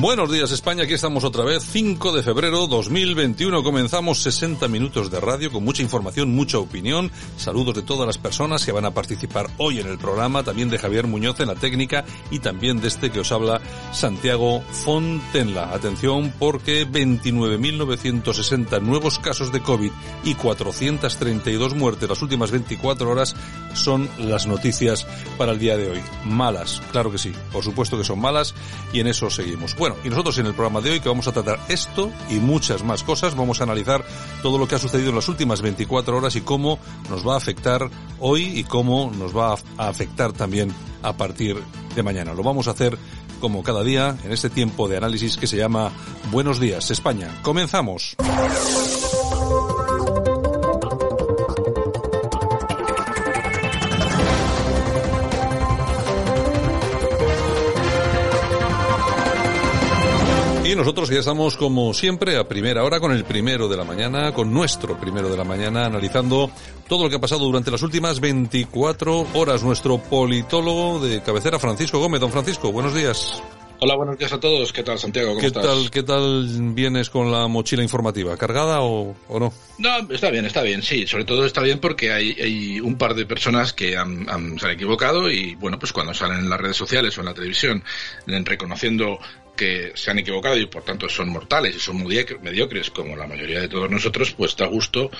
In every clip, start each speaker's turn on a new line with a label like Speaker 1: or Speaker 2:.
Speaker 1: Buenos días España, aquí estamos otra vez, 5 de febrero 2021, comenzamos 60 minutos de radio con mucha información, mucha opinión, saludos de todas las personas que van a participar hoy en el programa, también de Javier Muñoz en la técnica y también de este que os habla Santiago Fontenla. Atención porque 29.960 nuevos casos de COVID y 432 muertes las últimas 24 horas son las noticias para el día de hoy. Malas, claro que sí, por supuesto que son malas y en eso seguimos. Y nosotros en el programa de hoy que vamos a tratar esto y muchas más cosas, vamos a analizar todo lo que ha sucedido en las últimas 24 horas y cómo nos va a afectar hoy y cómo nos va a afectar también a partir de mañana. Lo vamos a hacer como cada día en este tiempo de análisis que se llama Buenos días España. Comenzamos. Nosotros ya estamos como siempre a primera hora con el primero de la mañana, con nuestro primero de la mañana, analizando todo lo que ha pasado durante las últimas 24 horas. Nuestro politólogo de cabecera, Francisco Gómez. Don Francisco, buenos días.
Speaker 2: Hola, buenos días a todos. ¿Qué tal, Santiago? ¿Cómo
Speaker 1: ¿Qué
Speaker 2: estás?
Speaker 1: tal, ¿Qué tal vienes con la mochila informativa? ¿Cargada o, o no?
Speaker 2: No, está bien, está bien, sí. Sobre todo está bien porque hay, hay un par de personas que han, han- se han equivocado y, bueno, pues cuando salen en las redes sociales o en la televisión en- reconociendo que se han equivocado y por tanto son mortales y son mediocre- mediocres como la mayoría de todos nosotros, pues da gusto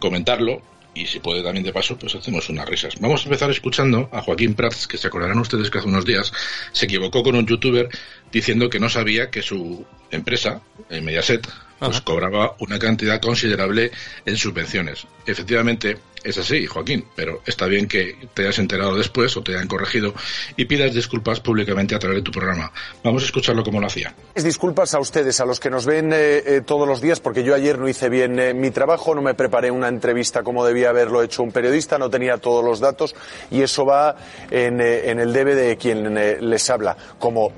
Speaker 2: comentarlo y si puede también de paso, pues hacemos unas risas. Vamos a empezar escuchando a Joaquín Prats, que se acordarán ustedes que hace unos días se equivocó con un youtuber diciendo que no sabía que su empresa, eh, Mediaset, pues
Speaker 1: Ajá.
Speaker 2: cobraba una cantidad considerable en subvenciones. Efectivamente, es así, Joaquín, pero está bien que te hayas enterado después o te hayan corregido y pidas disculpas públicamente a través de tu programa. Vamos a escucharlo como lo hacía.
Speaker 3: Disculpas a ustedes, a los que nos ven eh, eh, todos los días, porque yo ayer no hice bien eh, mi trabajo, no me preparé una entrevista como debía haberlo hecho un periodista, no tenía todos los datos y eso va en, eh, en el debe de quien eh, les habla. Como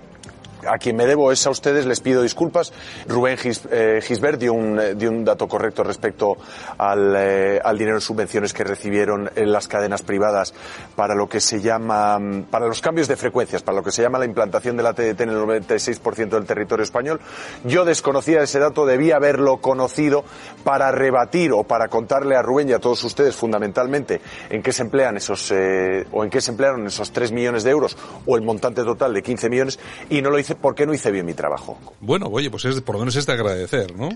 Speaker 3: a quien me debo es a ustedes, les pido disculpas. Rubén Gis- eh, Gisbert dio un, eh, dio un dato correcto respecto al, eh, al dinero en subvenciones que recibieron en las cadenas privadas para lo que se llama, mm, para los cambios de frecuencias, para lo que se llama la implantación de la TDT en el 96% del territorio español. Yo desconocía ese dato, debía haberlo conocido para rebatir o para contarle a Rubén y a todos ustedes fundamentalmente en qué se emplean esos, eh, o en qué se emplearon esos 3 millones de euros o el montante total de 15 millones y no lo hice porque no hice bien mi trabajo.
Speaker 1: Bueno, oye, pues es, por lo menos es de agradecer, ¿no?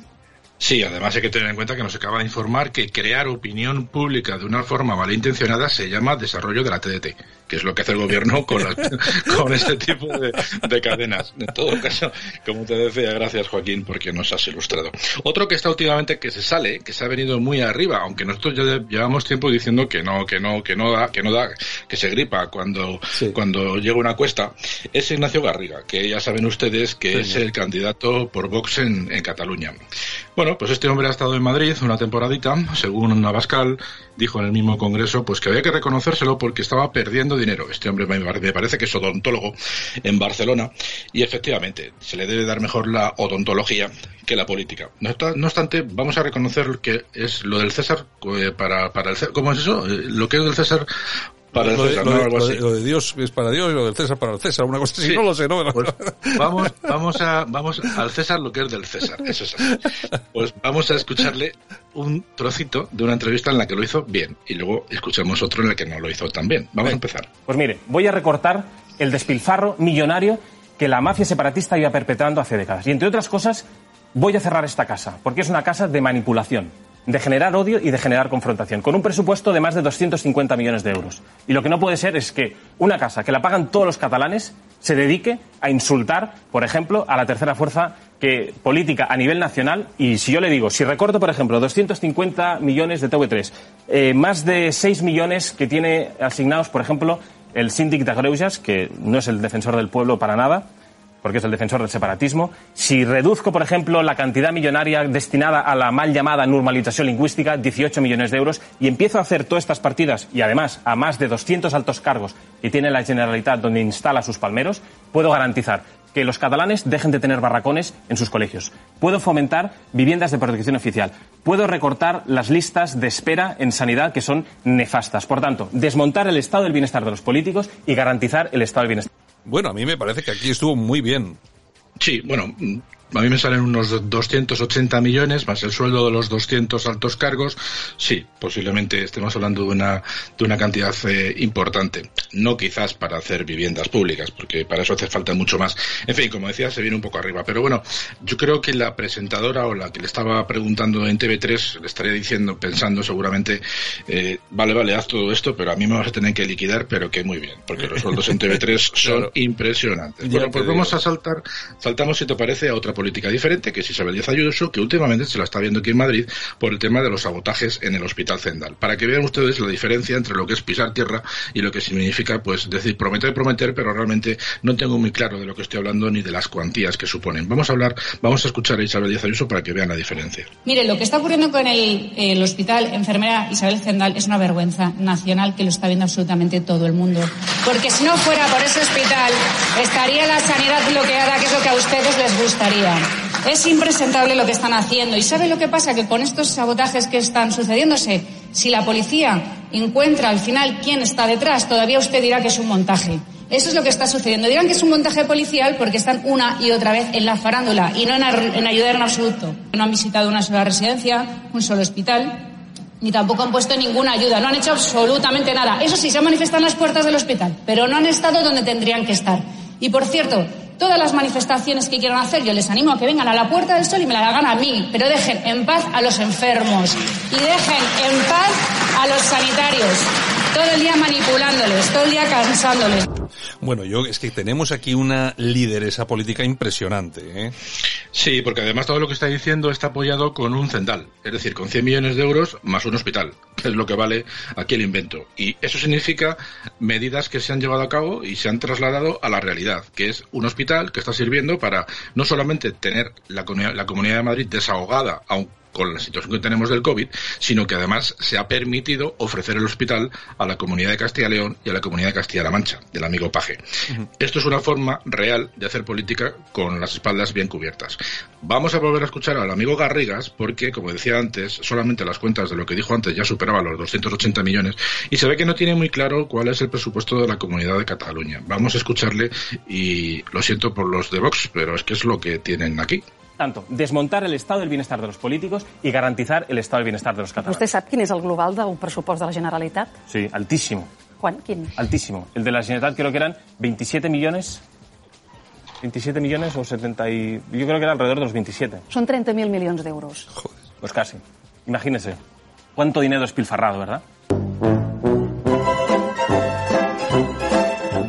Speaker 2: Sí, además hay que tener en cuenta que nos acaba de informar que crear opinión pública de una forma malintencionada se llama desarrollo de la TDT, que es lo que hace el gobierno con, las- con este tipo de, de cadenas. En todo caso, como te decía, gracias Joaquín porque nos has ilustrado. Otro que está últimamente que se sale, que se ha venido muy arriba, aunque nosotros ya llevamos tiempo diciendo que no, que no, que no da, que no da, que se gripa cuando,
Speaker 1: Sí.
Speaker 2: cuando llega una cuesta, es Ignacio Garriga, que ya saben ustedes que
Speaker 1: Sí.
Speaker 2: es el candidato por Vox en, en Cataluña. Bueno, pues este hombre ha estado en Madrid una temporadita, según Navascal dijo en el mismo congreso, pues que había que reconocérselo porque estaba perdiendo dinero. Este hombre me pare- me parece que es odontólogo en Barcelona y efectivamente se le debe dar mejor la odontología que la política. No obstante, vamos a reconocer que es lo del César eh, para, para el César. ¿Cómo es eso? Eh, Lo que es del César para el
Speaker 1: lo, de,
Speaker 2: César,
Speaker 1: lo
Speaker 2: ¿no?
Speaker 1: de-
Speaker 2: Algo
Speaker 1: lo
Speaker 2: así.
Speaker 1: de- lo de Dios es para Dios y lo del César para el César, una cosa así,
Speaker 2: Sí.
Speaker 1: no lo sé, no.
Speaker 2: Pues vamos, vamos a, vamos al César lo que es del César, eso es así. Pues vamos a escucharle un trocito de una entrevista en la que lo hizo bien y luego escuchamos otro en la que no lo hizo tan bien. Vamos a empezar.
Speaker 4: Pues mire, voy a recortar el despilfarro millonario que la mafia separatista iba perpetrando hace décadas. Y entre otras cosas, voy a cerrar esta casa, porque es una casa de manipulación, de generar odio y de generar confrontación, con un presupuesto de más de 250 millones de euros. Y lo que no puede ser es que una casa que la pagan todos los catalanes se dedique a insultar, por ejemplo, a la tercera fuerza que, política a nivel nacional. Y si yo le digo, si recorto, por ejemplo, 250 millones de TV3, eh, más de 6 millones que tiene asignados, por ejemplo, el síndic de que no es el defensor del pueblo para nada, porque es el defensor del separatismo. Si reduzco, por ejemplo, la cantidad millonaria destinada a la mal llamada normalización lingüística, 18 millones de euros, y empiezo a hacer todas estas partidas, y además a más de 200 altos cargos que tiene la Generalitat donde instala sus palmeros, puedo garantizar que los catalanes dejen de tener barracones en sus colegios. Puedo fomentar viviendas de protección oficial. Puedo recortar las listas de espera en sanidad que son nefastas. Por tanto, desmontar el estado del bienestar de los políticos y garantizar el estado del bienestar.
Speaker 1: Bueno, a mí me parece que aquí estuvo muy bien.
Speaker 2: Sí, bueno, a mí me salen unos 280 millones más el sueldo de los 200 altos cargos. Sí, posiblemente estemos hablando de una, de una cantidad eh, importante. No quizás para hacer viviendas públicas, porque para eso hace falta mucho más. En fin, como decía, se viene un poco arriba. Pero bueno, yo creo que la presentadora o la que le estaba preguntando en TV3 le estaría diciendo, pensando seguramente, eh, vale, vale, haz todo esto, pero a mí me vas a tener que liquidar, pero que muy bien, porque los sueldos en TV3 son
Speaker 1: Claro.
Speaker 2: impresionantes.
Speaker 1: Ya
Speaker 2: Bueno, pues
Speaker 1: digo.
Speaker 2: vamos a saltar, saltamos si te parece a otra política diferente, que es Isabel Díaz Ayuso, que últimamente se la está viendo aquí en Madrid por el tema de los sabotajes en el Hospital Zendal. Para que vean ustedes la diferencia entre lo que es pisar tierra y lo que significa, pues, decir prometer, prometer, pero realmente no tengo muy claro de lo que estoy hablando ni de las cuantías que suponen. Vamos a hablar, vamos a escuchar a Isabel Díaz Ayuso para que vean la diferencia.
Speaker 5: Mire, lo que está ocurriendo con el, el hospital enfermera Isabel Zendal es una vergüenza nacional que lo está viendo absolutamente todo el mundo. Porque si no fuera por ese hospital, estaría la sanidad bloqueada, que es lo que a ustedes les gustaría. Es impresentable lo que están haciendo. ¿Y sabe lo que pasa? Que con estos sabotajes que están sucediéndose, si la policía encuentra al final quién está detrás, todavía usted dirá que es un montaje. Eso es lo que está sucediendo. Dirán que es un montaje policial porque están una y otra vez en la farándula y no en, en ayudar en absoluto. No han visitado una sola residencia, un solo hospital, ni tampoco han puesto ninguna ayuda. No han hecho absolutamente nada. Eso sí, se han manifestado en las puertas del hospital, pero no han estado donde tendrían que estar. Y por cierto, todas las manifestaciones que quieran hacer, yo les animo a que vengan a la Puerta del Sol y me la hagan a mí, pero dejen en paz a los enfermos y dejen en paz a los sanitarios. Todo el día manipulándoles, todo el día cansándoles.
Speaker 1: Bueno, yo es que tenemos aquí una lideresa política impresionante, ¿eh?
Speaker 2: Sí, porque además todo lo que está diciendo está apoyado con un cendal, es decir, con 100 millones de euros más un hospital, que es lo que vale aquí el invento. Y eso significa medidas que se han llevado a cabo y se han trasladado a la realidad, que es un hospital que está sirviendo para no solamente tener la, la Comunidad de Madrid desahogada, aun con la situación que tenemos del COVID, sino que además se ha permitido ofrecer el hospital a la Comunidad de Castilla y León y a la Comunidad de Castilla-La Mancha, del amigo Paje. Esto es una forma real de hacer política con las espaldas bien cubiertas. Vamos a volver a escuchar al amigo Garrigas porque, como decía antes, solamente las cuentas de lo que dijo antes ya superaban los 280 millones y se ve que no tiene muy claro cuál es el presupuesto de la Comunidad de Cataluña. Vamos a escucharle y lo siento por los de Vox, pero es que es lo que tienen aquí.
Speaker 4: Tanto, desmontar el estado del bienestar de los políticos y garantizar el estado del bienestar de los catalanes.
Speaker 6: Vostè sap quin és el global del pressupost de la Generalitat?
Speaker 4: Sí, altísimo,
Speaker 6: Quan? Quin?
Speaker 4: altísimo. El de la Generalitat creo que eran 27 millones, 27 millones o 70 y... Yo creo que era alrededor de los 27.
Speaker 6: Són 30.000 milions d'euros.
Speaker 4: Pues casi. Imagínese. Cuánto dinero despilfarrado, ¿verdad?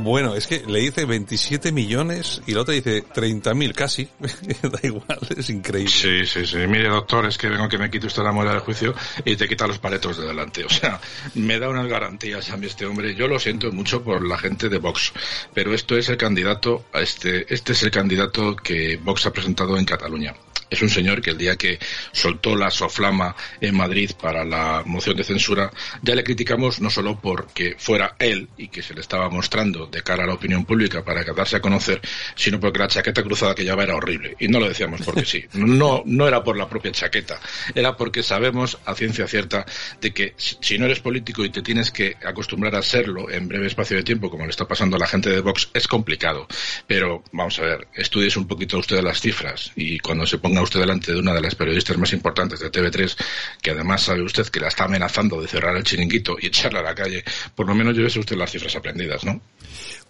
Speaker 1: Bueno, es que le dice 27 millones y la otra dice 30.000 casi. da igual, es increíble.
Speaker 2: Sí, sí, sí. Mire, doctor, es que vengo que me quite usted la muela del juicio y te quita los paletos de delante. O sea, me da unas garantías a mí este hombre. Yo lo siento mucho por la gente de Vox, pero esto es el candidato, a este, este es el candidato que Vox ha presentado en Cataluña. Es un señor que el día que soltó la soflama en Madrid para la moción de censura, ya le criticamos no solo porque fuera él y que se le estaba mostrando de cara a la opinión pública para darse a conocer, sino porque la chaqueta cruzada que llevaba era horrible. Y no lo decíamos porque sí. No, no era por la propia chaqueta, era porque sabemos a ciencia cierta de que si no eres político y te tienes que acostumbrar a serlo en breve espacio de tiempo, como le está pasando a la gente de Vox, es complicado. Pero vamos a ver, estudies un poquito usted las cifras y cuando se ponga usted delante de una de las periodistas más importantes de TV3, que además sabe usted que la está amenazando de cerrar el chiringuito y echarla a la calle, por lo menos llévese usted las cifras aprendidas, ¿no?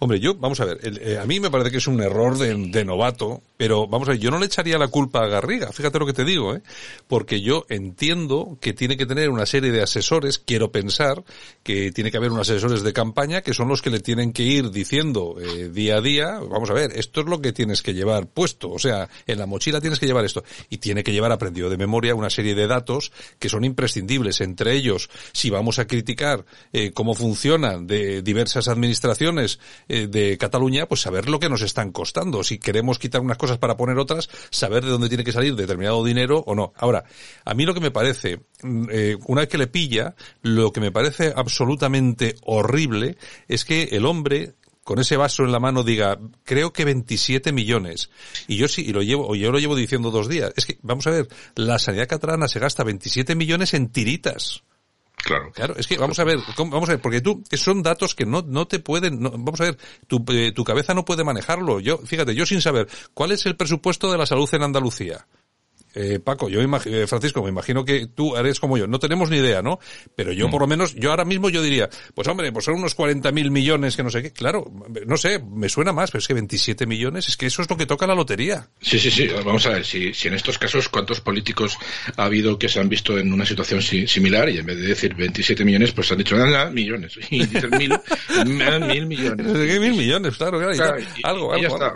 Speaker 1: Hombre, yo, vamos a ver, eh, a mí me parece que es un error de, novato, pero vamos a ver, yo no le echaría la culpa a Garriga, fíjate lo que te digo, ¿eh? Porque yo entiendo que tiene que tener una serie de asesores, quiero pensar que tiene que haber unos asesores de campaña que son los que le tienen que ir diciendo eh, día a día, vamos a ver, esto es lo que tienes que llevar puesto, o sea, en la mochila tienes que llevar esto, y tiene que llevar aprendido de memoria una serie de datos que son imprescindibles, entre ellos, si vamos a criticar eh, cómo funcionan de diversas administraciones, eh, de Cataluña, pues saber lo que nos están costando. Si queremos quitar unas cosas para poner otras, saber de dónde tiene que salir determinado dinero o no. Ahora, a mí lo que me parece, mm, eh, una vez que le pilla, lo que me parece absolutamente horrible es que el hombre con ese vaso en la mano diga, creo que 27 millones. Y yo sí, y lo llevo, o yo lo llevo diciendo dos días. Es que, vamos a ver, la sanidad catalana se gasta 27 millones en tiritas.
Speaker 2: Claro.
Speaker 1: Claro, es que vamos a ver, vamos a ver, porque tú, son datos que no, no te pueden, vamos a ver, tu, eh, tu cabeza no puede manejarlo. Yo, fíjate, yo sin saber cuál es el presupuesto de la salud en Andalucía, eh, Paco, yo imagino, eh, Francisco, me imagino que tú eres como yo. No tenemos ni idea, ¿no? Pero yo, mm. por lo menos, yo ahora mismo yo diría, pues hombre, pues son unos 40 mil millones que no sé qué. Claro, no sé, me suena más, pero es que 27 millones, es que eso es lo que toca la lotería.
Speaker 2: Sí, sí, sí. Vamos a ver, si, si en estos casos, ¿cuántos políticos ha habido que se han visto en una situación similar y en vez de decir 27 millones, pues han dicho, nada, millones. Y dicen mil, mil millones.
Speaker 1: ¿De mil millones? Claro, claro. algo, algo,
Speaker 2: está.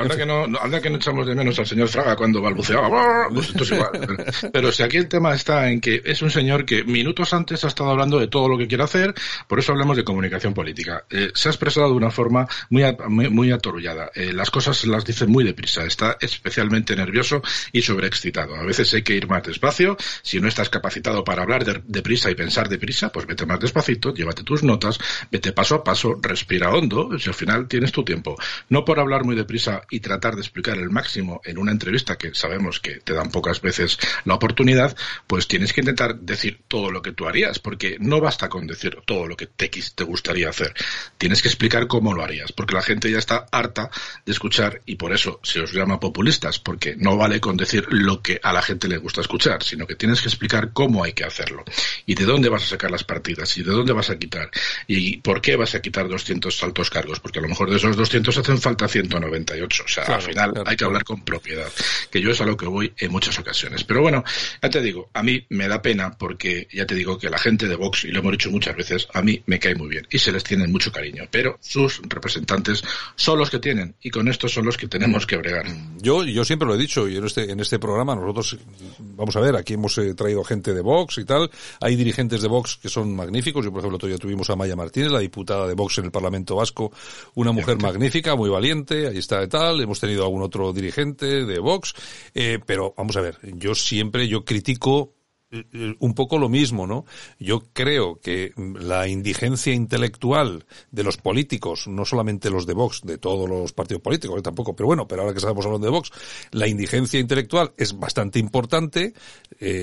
Speaker 2: Anda, que no, anda que no echamos de menos al señor Fraga cuando balbuceaba pues esto es igual. Pero si aquí el tema está en que es un señor que minutos antes ha estado hablando de todo lo que quiere hacer, por eso hablamos de comunicación política. Eh, se ha expresado de una forma muy, muy, muy atorullada. Eh, las cosas las dice muy deprisa. Está especialmente nervioso y sobreexcitado. A veces hay que ir más despacio. Si no estás capacitado para hablar deprisa y pensar deprisa, pues vete más despacito, llévate tus notas, vete paso a paso, respira hondo, y al final tienes tu tiempo. No por hablar muy deprisa y tratar de explicar el máximo en una entrevista que sabemos que te dan pocas veces la oportunidad, pues tienes que intentar decir todo lo que tú harías, porque no basta con decir todo lo que te, te gustaría hacer. Tienes que explicar cómo lo harías, porque la gente ya está harta de escuchar y por eso se os llama populistas, porque no vale con decir lo que a la gente le gusta escuchar, sino que tienes que explicar cómo hay que hacerlo y de dónde vas a sacar las partidas y de dónde vas a quitar y por qué vas a quitar 200 altos cargos, porque a lo mejor de esos 200 hacen falta 198. O sea, al final hay que hablar con propiedad, que yo es a lo que voy en muchas ocasiones. Pero bueno, ya te digo, a mí me da pena porque ya te digo que la gente de Vox, y lo hemos dicho muchas veces, a mí me cae muy bien y se les tiene mucho cariño, pero sus representantes son los que tienen y con estos son los que tenemos que bregar.
Speaker 1: Yo, yo siempre lo he dicho y en este, en este programa nosotros, vamos a ver, aquí hemos eh, traído gente de Vox y tal, hay dirigentes de Vox que son magníficos, yo por ejemplo todavía tuvimos a Maya Martínez, la diputada de Vox en el Parlamento Vasco, una mujer magnífica, muy valiente, ahí está de tal, hemos tenido algún otro dirigente de Vox, eh, pero vamos a ver, yo siempre, yo critico eh, eh, un poco lo mismo, ¿no? Yo creo que la indigencia intelectual de los políticos, no solamente los de Vox, de todos los partidos políticos, tampoco, pero bueno, pero ahora que estamos hablando de Vox, la indigencia intelectual es bastante importante.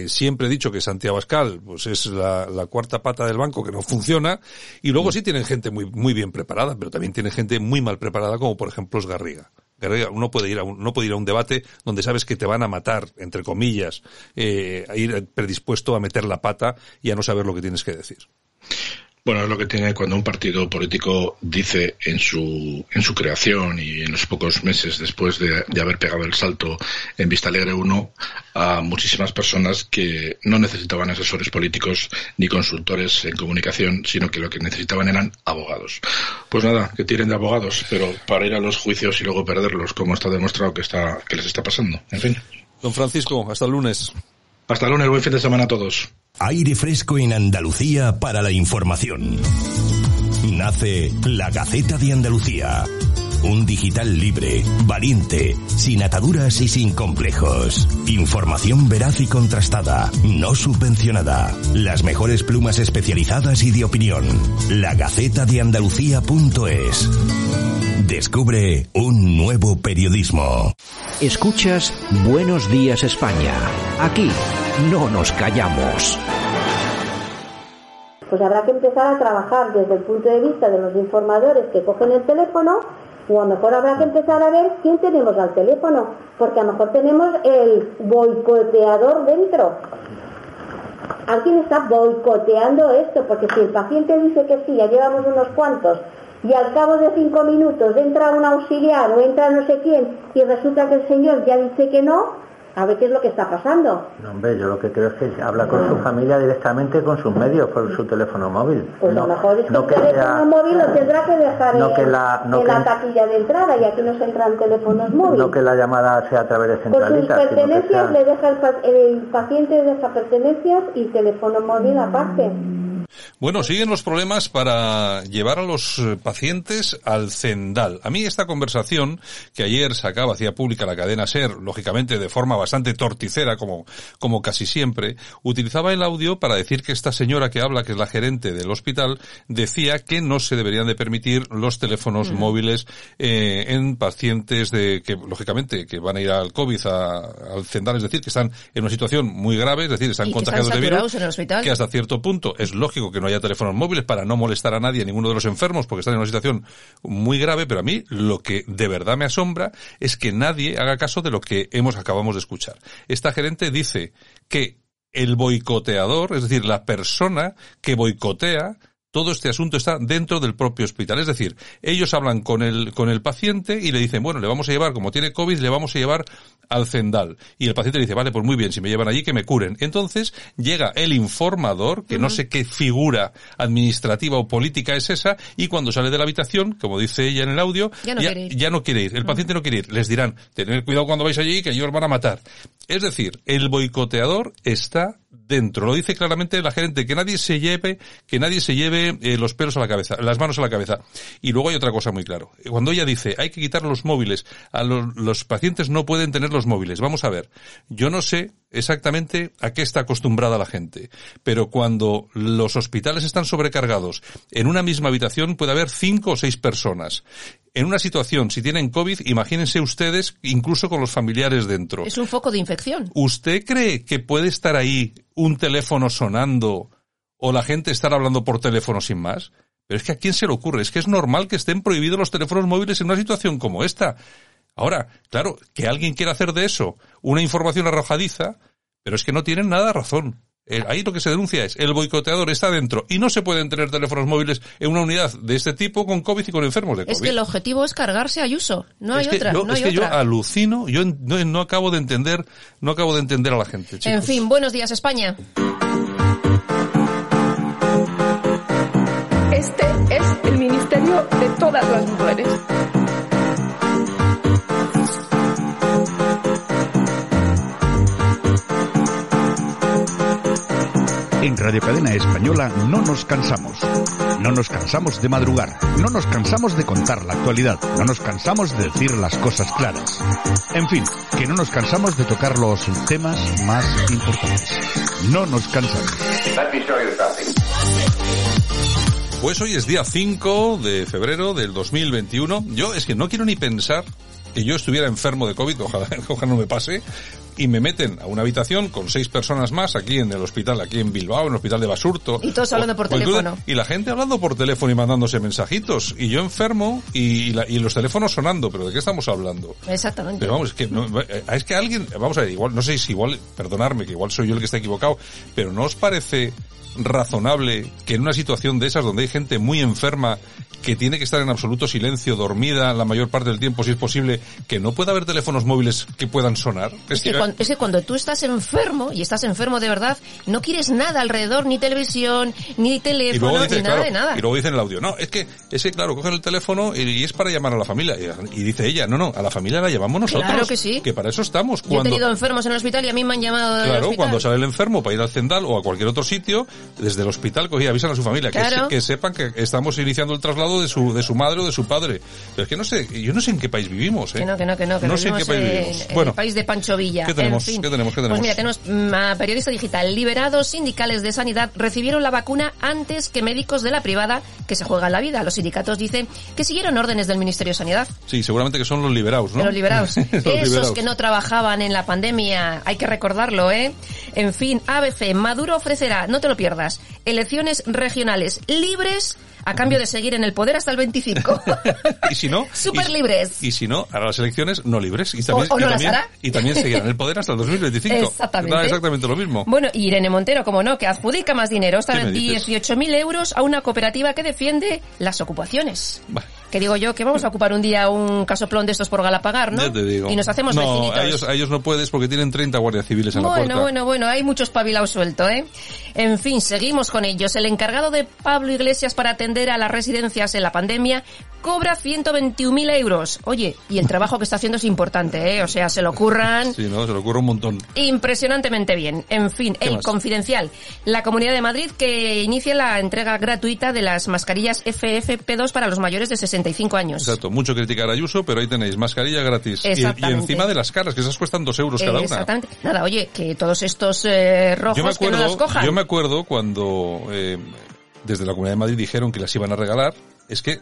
Speaker 1: siempre he dicho que Santiago Abascal, pues es la, la, cuarta pata del banco que no funciona, y luego sí tienen gente muy, muy bien preparada, pero también tienen gente muy mal preparada, como por ejemplo es Garriga uno puede ir a un, no puede ir a un debate donde sabes que te van a matar, entre comillas, eh, a ir predispuesto a meter la pata y a no saber lo que tienes que decir.
Speaker 2: Bueno, es lo que tiene cuando un partido político dice en su, en su creación y en los pocos meses después de, haber pegado el salto en Vista Alegre 1 a muchísimas personas que no necesitaban asesores políticos ni consultores en comunicación, sino que lo que necesitaban eran abogados. Pues nada, que tiren de abogados, pero para ir a los juicios y luego perderlos, como está demostrado que, está, que les está pasando. En fin.
Speaker 1: Don Francisco, hasta el lunes.
Speaker 2: Hasta el lunes, buen fin de semana a todos.
Speaker 7: Aire fresco en Andalucía para la información. Nace la Gaceta de Andalucía. Un digital libre, valiente, sin ataduras y sin complejos. Información veraz y contrastada, no subvencionada. Las mejores plumas especializadas y de opinión. La Gaceta de Andalucía.es. Descubre un nuevo periodismo.
Speaker 8: Escuchas Buenos Días España. Aquí no nos callamos.
Speaker 9: Pues habrá que empezar a trabajar desde el punto de vista de los informadores que cogen el teléfono o a lo mejor habrá que empezar a ver quién tenemos al teléfono, porque a lo mejor tenemos el boicoteador dentro. Alguien está boicoteando esto, porque si el paciente dice que sí, ya llevamos unos cuantos, y al cabo de cinco minutos entra un auxiliar o entra no sé quién, y resulta que el señor ya dice que no, a ver qué es lo que está pasando.
Speaker 10: No, hombre, yo lo que creo es que habla con su familia directamente con sus medios, por su teléfono móvil.
Speaker 9: Pues
Speaker 10: no,
Speaker 9: a lo mejor es que
Speaker 10: no
Speaker 9: el
Speaker 10: que
Speaker 9: teléfono
Speaker 10: sea-
Speaker 9: móvil lo tendrá que dejar
Speaker 10: no
Speaker 9: en,
Speaker 10: que la- no
Speaker 9: en
Speaker 10: que-
Speaker 9: la taquilla de entrada y aquí no se entran teléfonos móviles.
Speaker 10: no que la llamada sea a través de
Speaker 9: sus
Speaker 10: centralitas, sino que
Speaker 9: pertenencias
Speaker 10: sea...
Speaker 9: le deja el, el paciente deja pertenencias y teléfono móvil aparte.
Speaker 1: Bueno, siguen los problemas para llevar a los eh, pacientes al Zendal. A mí esta conversación que ayer sacaba, hacía pública la cadena SER, lógicamente de forma bastante torticera, como, como casi siempre, utilizaba el audio para decir que esta señora que habla, que es la gerente del hospital, decía que no se deberían de permitir los teléfonos móviles eh, en pacientes de que, lógicamente, que van a ir al COVID, a- al Zendal, es decir, que están en una situación muy grave, es decir, están
Speaker 11: Y que están
Speaker 1: contagiados de virus,
Speaker 11: en el hospital.
Speaker 1: que hasta cierto punto es lógico que no haya teléfonos móviles para no molestar a nadie, a ninguno de los enfermos, porque están en una situación muy grave, pero a mí lo que de verdad me asombra es que nadie haga caso de lo que hemos acabamos de escuchar. Esta gerente dice que el boicoteador, es decir, la persona que boicotea, todo este asunto está dentro del propio hospital. Es decir, ellos hablan con el, con el paciente y le dicen, bueno, le vamos a llevar, como tiene COVID, le vamos a llevar al Zendal. Y el paciente le dice, vale, pues muy bien, si me llevan allí, que me curen. Entonces llega el informador, que no sé qué figura administrativa o política es esa, y cuando sale de la habitación, como dice ella en el audio,
Speaker 11: Ya no quiere ir.
Speaker 1: ya no quiere ir. El paciente no quiere ir. Les dirán, tened cuidado cuando vais allí, que ellos van a matar. Es decir, el boicoteador está dentro. Lo dice claramente la gerente, que nadie se lleve, que nadie se lleve eh, los pelos a la cabeza, las manos a la cabeza. Y luego hay otra cosa muy claro. Cuando ella dice, hay que quitar los móviles, a los, los pacientes no pueden tener los móviles. Vamos a ver. Yo no sé exactamente a qué está acostumbrada la gente, pero cuando los hospitales están sobrecargados, en una misma habitación puede haber cinco o seis personas. En una situación, si tienen COVID, imagínense ustedes, incluso con los familiares dentro.
Speaker 11: Es un foco de infección.
Speaker 1: ¿Usted cree que puede estar ahí un teléfono sonando o la gente estar hablando por teléfono sin más? Pero es que a quién se le ocurre, es que es normal que estén prohibidos los teléfonos móviles en una situación como esta. Ahora, claro, que alguien quiera hacer de eso una información arrojadiza, pero es que no tienen nada razón. El- ahí lo que se denuncia es el boicoteador está dentro y no se pueden tener teléfonos móviles en una unidad de este tipo con COVID y con enfermos de COVID.
Speaker 11: Es que el objetivo es cargarse a Ayuso. No hay
Speaker 1: Es que
Speaker 11: otra,
Speaker 1: yo,
Speaker 11: no
Speaker 1: es
Speaker 11: hay
Speaker 1: que yo alucino, yo no, no acabo de entender, no acabo de entender a la gente. chicos.
Speaker 11: En fin, buenos días España.
Speaker 12: Este es el ministerio de todas las mujeres.
Speaker 13: En Radio Cadena Española no nos cansamos. No nos cansamos de madrugar. No nos cansamos de contar la actualidad. No nos cansamos de decir las cosas claras. En fin, que no nos cansamos de tocar los temas más importantes. No nos cansamos.
Speaker 1: Pues hoy es día 5 de febrero del 2021. Yo es que no quiero ni pensar que yo estuviera enfermo de COVID, ojalá, ojalá no me pase, y me meten a una habitación con seis personas más aquí en el hospital, aquí en Bilbao, en el hospital de Basurto.
Speaker 11: Y todos hablando por
Speaker 1: o
Speaker 11: teléfono.
Speaker 1: Y la gente hablando por teléfono y mandándose mensajitos. Y yo enfermo y, y la- y los teléfonos sonando. ¿Pero de qué estamos hablando?
Speaker 11: Exactamente.
Speaker 1: Pero vamos, es que, no, eh, es que alguien, vamos a ver, igual, no sé si igual, perdonarme, que igual soy yo el que está equivocado, pero ¿no os parece razonable que en una situación de esas donde hay gente muy enferma que tiene que estar en absoluto silencio, dormida la mayor parte del tiempo si es posible, que no pueda haber teléfonos móviles que puedan sonar?
Speaker 11: Es que, cuando, es que cuando tú estás enfermo, y estás enfermo de verdad, no quieres nada alrededor, ni televisión, ni teléfono, ni nada
Speaker 1: claro,
Speaker 11: de nada.
Speaker 1: y luego dice en el audio, no, es que, es que claro, cogen el teléfono y, y es para llamar a la familia. Y, y dice ella, no, no, a la familia la llamamos nosotros.
Speaker 11: Claro que sí.
Speaker 1: Que para eso estamos.
Speaker 11: Yo he
Speaker 1: Cuando,
Speaker 11: tenido enfermos en el hospital y a mí me han llamado del
Speaker 1: Claro,
Speaker 11: hospital.
Speaker 1: cuando sale el enfermo para ir al Zendal o a cualquier otro sitio, desde el hospital cogía, avisan a su familia, que,
Speaker 11: Claro.
Speaker 1: se- que sepan que estamos iniciando el traslado heredado de su, de su madre o de su padre. Pero es que no sé, yo no sé en qué país vivimos, ¿eh?
Speaker 11: Que no, que no, que no, que
Speaker 1: No sé en qué país
Speaker 11: en-
Speaker 1: vivimos.
Speaker 11: en
Speaker 1: Bueno.
Speaker 11: el país de Pancho Villa.
Speaker 1: ¿Qué tenemos?
Speaker 11: En fin.
Speaker 1: ¿Qué tenemos? ¿Qué tenemos?
Speaker 11: Pues mira, tenemos mm, a periodista digital. Liberados sindicales de sanidad recibieron la vacuna antes que médicos de la privada que se juegan la vida. Los sindicatos dicen que siguieron órdenes del Ministerio de Sanidad.
Speaker 1: Sí, seguramente que son los liberados, ¿no?
Speaker 11: Los liberados.
Speaker 1: Los
Speaker 11: Esos
Speaker 1: liberados.
Speaker 11: que no trabajaban en la pandemia, hay que recordarlo, ¿eh? En fin, ABC, Maduro ofrecerá, no te lo pierdas, elecciones regionales libres a cambio de seguir en el poder hasta el 25.
Speaker 1: Y si no,
Speaker 11: Súper libres.
Speaker 1: Y si no, hará las elecciones no libres. Y también,
Speaker 11: O- o no
Speaker 1: y
Speaker 11: las
Speaker 1: también,
Speaker 11: hará.
Speaker 1: y también seguirá en el poder hasta el 2025.
Speaker 11: Exactamente.
Speaker 1: Da exactamente lo mismo.
Speaker 11: Bueno, y Irene Montero, como no, que adjudica más dinero, esta
Speaker 1: ¿Qué
Speaker 11: vez
Speaker 1: me dices?
Speaker 11: 18.000 euros a una cooperativa que defiende las ocupaciones. Que digo yo, que vamos a ocupar un día un casoplón de estos por Galapagar, ¿no?
Speaker 1: Ya te digo.
Speaker 11: Y nos hacemos
Speaker 1: no,
Speaker 11: vecinitos.
Speaker 1: a ellos, a ellos no puedes porque tienen 30 guardias civiles en la
Speaker 11: Bueno,
Speaker 1: puerta.
Speaker 11: bueno, bueno, hay mucho espabilado suelto, ¿eh? En fin, seguimos con ellos. El encargado de Pablo Iglesias para atender a las residencias en la pandemia cobra 121.000 euros. Oye, y el trabajo que está haciendo es importante, ¿eh? O sea, se lo curran
Speaker 1: Sí, no, se le ocurre un montón.
Speaker 11: impresionantemente bien. En fin,
Speaker 1: ¿Qué
Speaker 11: el
Speaker 1: más?
Speaker 11: confidencial. La Comunidad de Madrid que inicia la entrega gratuita de las mascarillas FFP2 para los mayores de 65 años.
Speaker 1: Exacto, mucho criticar a Ayuso, pero ahí tenéis mascarilla gratis. Y- encima de las caras, que esas cuestan dos euros cada una.
Speaker 11: Exactamente. Nada, oye, que todos estos eh, rojos
Speaker 1: Yo me
Speaker 11: que no las
Speaker 1: acuerdo,
Speaker 11: cojan.
Speaker 1: yo me acuerdo cuando eh, desde la Comunidad de Madrid dijeron que las iban a regalar. Es que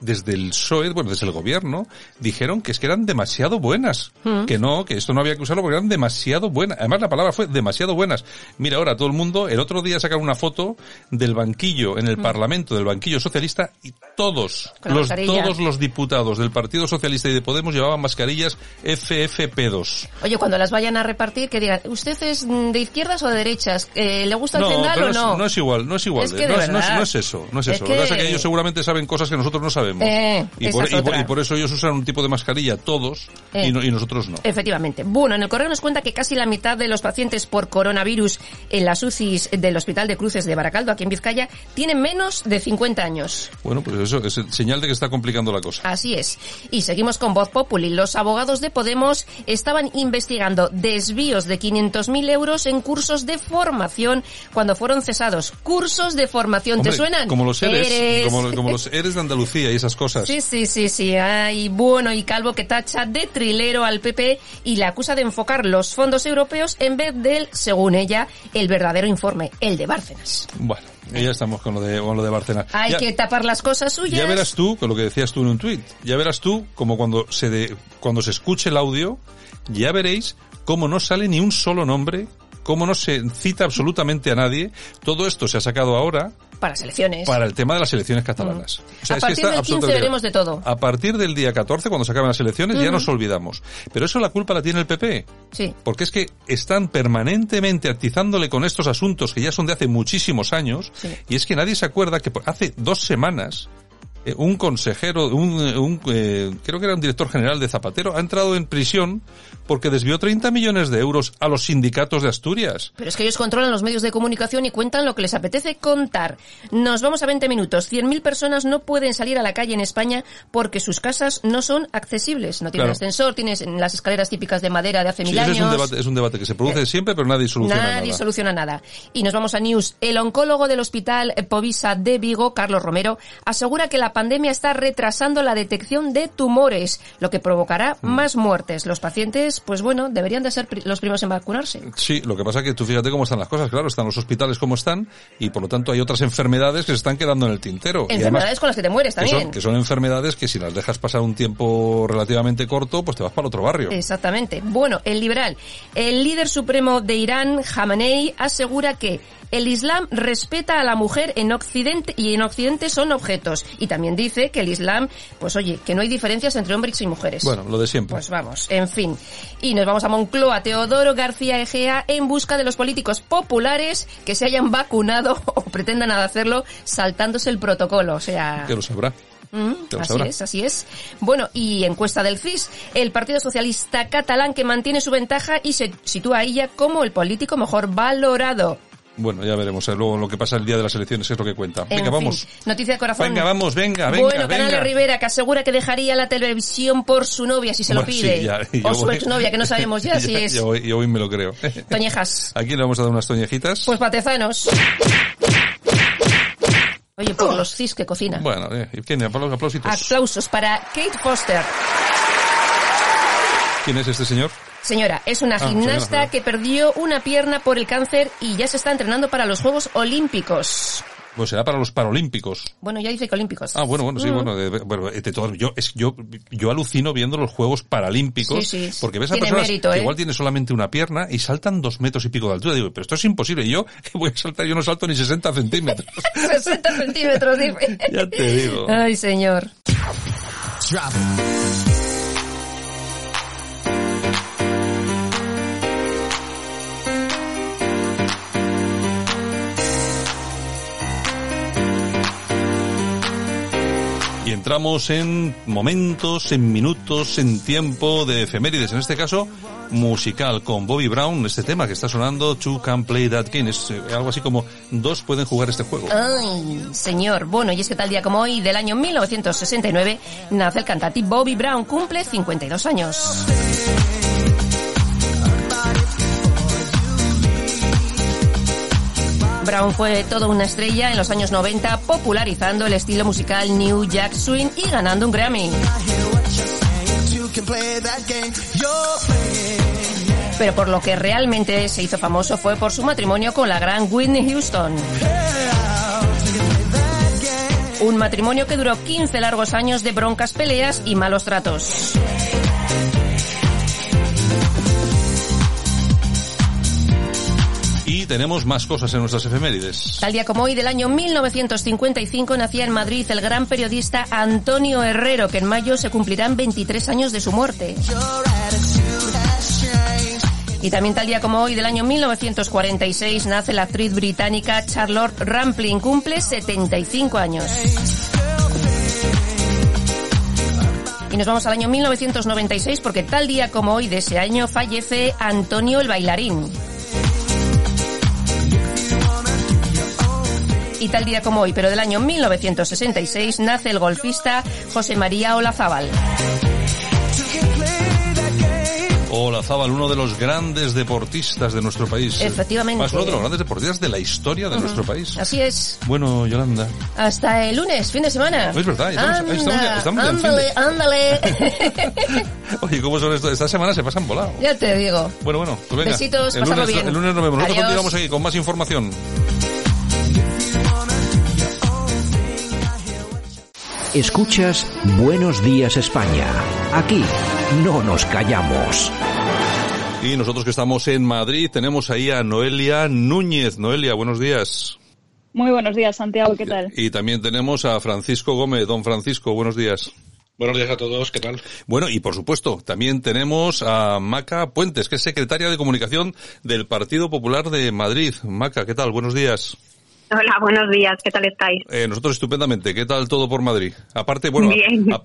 Speaker 1: desde el PSOE, bueno, desde el gobierno, dijeron que es que eran demasiado buenas.
Speaker 11: Mm.
Speaker 1: Que no, que esto no había que usarlo porque eran demasiado buenas. Además la palabra fue demasiado buenas. Mira ahora todo el mundo, el otro día sacaron una foto del banquillo en el
Speaker 11: Mm.
Speaker 1: Parlamento, del banquillo socialista, y todos, los, todos los diputados del Partido Socialista y de Podemos llevaban mascarillas FFP2.
Speaker 11: Oye, cuando las vayan a repartir, que digan, ¿usted es de izquierdas o de derechas? Eh, ¿Le gusta el
Speaker 1: No,
Speaker 11: o
Speaker 1: es-
Speaker 11: no?
Speaker 1: no es igual, no es igual.
Speaker 11: Es que de
Speaker 1: no, es, no es-
Speaker 11: verdad.
Speaker 1: no es eso, no es,
Speaker 11: Es
Speaker 1: eso. Lo que pasa es
Speaker 11: que
Speaker 1: ellos seguramente saben cosas que nosotros no sabemos.
Speaker 11: Eh,
Speaker 1: y, por,
Speaker 11: es
Speaker 1: y por-
Speaker 11: otra.
Speaker 1: y por eso ellos usan un tipo de mascarilla todos
Speaker 11: Eh.
Speaker 1: y, no- y nosotros no.
Speaker 11: Efectivamente. Bueno, en el correo nos cuenta que casi la mitad de los pacientes por coronavirus en las UCIs del Hospital de Cruces de Baracaldo, aquí en Vizcaya, tienen menos de 50 años.
Speaker 1: Bueno, pues eso es señal de que está complicando la cosa.
Speaker 11: Así es. Y seguimos con Voz Populi. Los abogados de Podemos estaban investigando desvíos de 500.000 euros en cursos de formación cuando fueron cesados. Cursos de formación, ¿te suenan?
Speaker 1: Como los eres,
Speaker 11: Eres.
Speaker 1: Como, como los eres de Andalucía y esas cosas.
Speaker 11: Sí, sí, sí, sí. Hay bueno y calvo que tacha de trilero al PP y le acusa de enfocar los fondos europeos en vez del, según ella, el verdadero informe, el de Bárcenas.
Speaker 1: Bueno, y ya estamos con lo de, con lo de Barcelona.
Speaker 11: Hay
Speaker 1: Ya-
Speaker 11: que tapar las cosas suyas.
Speaker 1: Ya verás tú, con lo que decías tú en un tuit, ya verás tú como cuando se de, cuando se escuche el audio, ya veréis cómo no sale ni un solo nombre, cómo no se cita absolutamente a nadie. Todo esto se ha sacado ahora
Speaker 11: Para las elecciones.
Speaker 1: para el tema de las elecciones catalanas. O sea,
Speaker 11: a partir del 15
Speaker 1: absolutamente-
Speaker 11: veremos de todo.
Speaker 1: A partir del día 14, cuando se acaben las elecciones, ya nos olvidamos. Pero eso la culpa la tiene el PP.
Speaker 11: Sí.
Speaker 1: Porque es que están permanentemente atizándole con estos asuntos que ya son de hace muchísimos años. Y es que nadie se acuerda que hace dos semanas eh, un consejero, un, eh, un, eh, creo que era un director general de Zapatero, ha entrado en prisión porque desvió 30 millones de euros a los sindicatos de Asturias.
Speaker 11: Pero es que ellos controlan los medios de comunicación y cuentan lo que les apetece contar. Nos vamos a 20 minutos. 100.000 personas no pueden salir a la calle en España porque sus casas no son accesibles. No tienen
Speaker 1: Claro.
Speaker 11: ascensor, tienes las escaleras típicas de madera de hace
Speaker 1: Sí,
Speaker 11: mil años.
Speaker 1: es un debate, es un debate que se produce
Speaker 11: Eh,
Speaker 1: siempre, pero nadie soluciona
Speaker 11: Nadie
Speaker 1: nada.
Speaker 11: soluciona nada. Y nos vamos a News. El oncólogo del hospital Povisa de Vigo, Carlos Romero, asegura que la pandemia está retrasando la detección de tumores, lo que provocará
Speaker 1: Mm.
Speaker 11: más muertes. Los pacientes, pues bueno, deberían de ser los primeros en vacunarse.
Speaker 1: Sí, lo que pasa es que tú fíjate cómo están las cosas, claro, están los hospitales como están y por lo tanto hay otras enfermedades que se están quedando en el tintero. Y además,
Speaker 11: Enfermedades con las que te mueres
Speaker 1: que
Speaker 11: también.
Speaker 1: son, que son enfermedades que si las dejas pasar un tiempo relativamente corto, pues te vas para otro barrio.
Speaker 11: Exactamente. Bueno, el liberal. El líder supremo de Irán, Khamenei, asegura que el Islam respeta a la mujer en Occidente y en Occidente son objetos. Y también dice que el Islam, pues oye, que no hay diferencias entre hombres y mujeres.
Speaker 1: Bueno, lo de siempre.
Speaker 11: Pues vamos, en fin. Y nos vamos a Moncloa, Teodoro García Egea, en busca de los políticos populares que se hayan vacunado o pretendan hacerlo saltándose el protocolo. O sea...
Speaker 1: que lo sabrá.
Speaker 11: Mm, así es, así es. Bueno, y encuesta del CIS, el Partido Socialista Catalán que mantiene su ventaja y se sitúa a ella como el político mejor valorado.
Speaker 1: Bueno, ya veremos. eh, Luego lo que pasa el día de las elecciones es lo que cuenta.
Speaker 11: En
Speaker 1: Venga, vamos.
Speaker 11: noticia de corazón.
Speaker 1: Venga, vamos, venga, venga,
Speaker 11: Bueno,
Speaker 1: venga.
Speaker 11: Rivera que asegura que dejaría la televisión por su novia si se lo
Speaker 1: Bueno, sí,
Speaker 11: pide.
Speaker 1: ya,
Speaker 11: o su
Speaker 1: voy-
Speaker 11: exnovia, que no sabemos ya, si es.
Speaker 1: Yo, hoy- me lo creo.
Speaker 11: Toñejas.
Speaker 1: Aquí le vamos a dar unas toñejitas.
Speaker 11: Pues patezanos. Oye, por los cis que cocina.
Speaker 1: Bueno, eh, ¿quién? Apla- Aplausitos.
Speaker 11: Aplausos para Kate Foster.
Speaker 1: ¿Quién es este señor?
Speaker 11: Señora, es una
Speaker 1: Ah,
Speaker 11: gimnasta
Speaker 1: señora.
Speaker 11: que perdió una pierna por el cáncer y ya se está entrenando para los Juegos Olímpicos.
Speaker 1: Pues será para los Paralímpicos.
Speaker 11: Bueno, ya dice que Olímpicos.
Speaker 1: Ah, bueno, bueno, sí,
Speaker 11: Mm.
Speaker 1: bueno, de- bueno, de todo- yo, es, yo, yo alucino viendo los Juegos Paralímpicos,
Speaker 11: Sí, sí.
Speaker 1: porque ves a
Speaker 11: Tiene
Speaker 1: personas
Speaker 11: mérito,
Speaker 1: que
Speaker 11: ¿eh?
Speaker 1: igual tiene solamente una pierna y saltan dos metros y pico de altura. Digo, pero esto es imposible. Y yo voy a saltar, yo no salto ni 60 centímetros.
Speaker 11: 60 centímetros, dice.
Speaker 1: ya te digo.
Speaker 11: Ay, señor.
Speaker 1: Y entramos en momentos, en minutos, en tiempo de efemérides. En este caso, musical con Bobby Brown, este tema que está sonando, Two Can Play That Game. Es eh, algo así como dos pueden jugar este juego.
Speaker 11: Ay, señor. Bueno, y es que tal día como hoy, del año 1969, nace el cantante Bobby Brown, cumple 52 años. Brown fue toda una estrella en los años 90, popularizando el estilo musical New Jack Swing y ganando un Grammy. Pero por lo que realmente se hizo famoso fue por su matrimonio con la gran Whitney Houston. Un matrimonio que duró 15 largos años de broncas, peleas y malos tratos.
Speaker 1: Y tenemos más cosas en nuestras efemérides.
Speaker 11: Tal día como hoy del año 1955 nacía en Madrid el gran periodista Antonio Herrero, que en mayo se cumplirán 23 años de su muerte. Y también tal día como hoy del año 1946 nace la actriz británica Charlotte Rampling, cumple 75 años. Y nos vamos al año 1996 porque tal día como hoy de ese año fallece Antonio el bailarín. Y tal día como hoy, pero del año 1966, nace el golfista José María Olazábal.
Speaker 1: Hola, Zabal, uno de los grandes deportistas de nuestro país.
Speaker 11: Efectivamente.
Speaker 1: Más uno de los grandes deportistas de la historia de nuestro país.
Speaker 11: Así es.
Speaker 1: Bueno, Yolanda.
Speaker 11: Hasta el lunes, fin de semana.
Speaker 1: Es verdad, estamos-
Speaker 11: Anda,
Speaker 1: estamos estamos
Speaker 11: ándale, ándale.
Speaker 1: Oye, ¿cómo son esto? Esta semana se pasan volado.
Speaker 11: ya te digo.
Speaker 1: Bueno, bueno, pues venga.
Speaker 11: Besitos,
Speaker 1: el lunes,
Speaker 11: bien.
Speaker 1: el lunes nos vemos. Nosotros continuamos aquí con más información.
Speaker 8: Escuchas Buenos Días España. Aquí no nos callamos.
Speaker 1: Y nosotros que estamos en Madrid tenemos ahí a Noelia Núñez. Noelia, buenos días.
Speaker 14: Muy buenos días, Santiago, ¿qué tal?
Speaker 1: Y también tenemos a Francisco Gómez. Don Francisco, buenos días.
Speaker 2: Buenos días a todos, ¿qué tal?
Speaker 1: Bueno, y por supuesto, también tenemos a Maca Puentes, que es secretaria de comunicación del Partido Popular de Madrid. Maca, ¿qué tal? Buenos días.
Speaker 15: Hola, buenos días, ¿qué tal estáis?
Speaker 1: Eh, nosotros estupendamente. ¿Qué tal todo por Madrid? Aparte, bueno,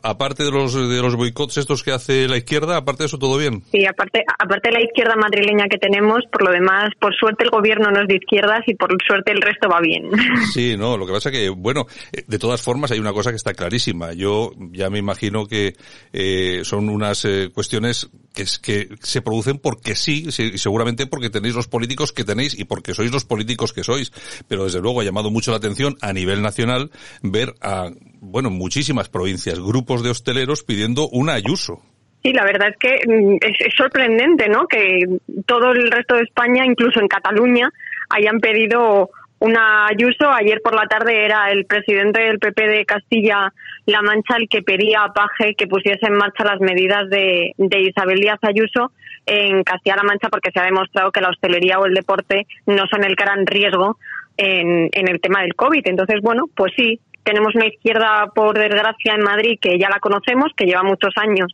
Speaker 1: a- aparte de los de los boicots estos que hace la izquierda, aparte de eso todo bien.
Speaker 15: Sí, aparte, aparte de la izquierda madrileña que tenemos, por lo demás, por suerte el gobierno no es de izquierdas y por suerte el resto va bien.
Speaker 1: Sí, no, lo que pasa que, bueno, eh, de todas formas hay una cosa que está clarísima. Yo ya me imagino que eh, son unas eh, cuestiones que, es- que se producen porque sí, y seguramente porque tenéis los políticos que tenéis y porque sois los políticos que sois. Pero desde luego ha llamado mucho la atención a nivel nacional ver a, bueno, muchísimas provincias, grupos de hosteleros pidiendo una Ayuso.
Speaker 15: Sí, la verdad es que mm, es, es sorprendente, ¿no? Que todo el resto de España, incluso en Cataluña, hayan pedido una Ayuso. Ayer por la tarde era el presidente del PP de Castilla-La Mancha el que pedía a Paje que pusiese en marcha las medidas de, Isabel Díaz Ayuso en Castilla-La Mancha porque se ha demostrado que la hostelería o el deporte no son el gran riesgo en, en el tema del COVID. Entonces, bueno, pues sí, tenemos una izquierda, por desgracia, en Madrid que ya la conocemos, que lleva muchos años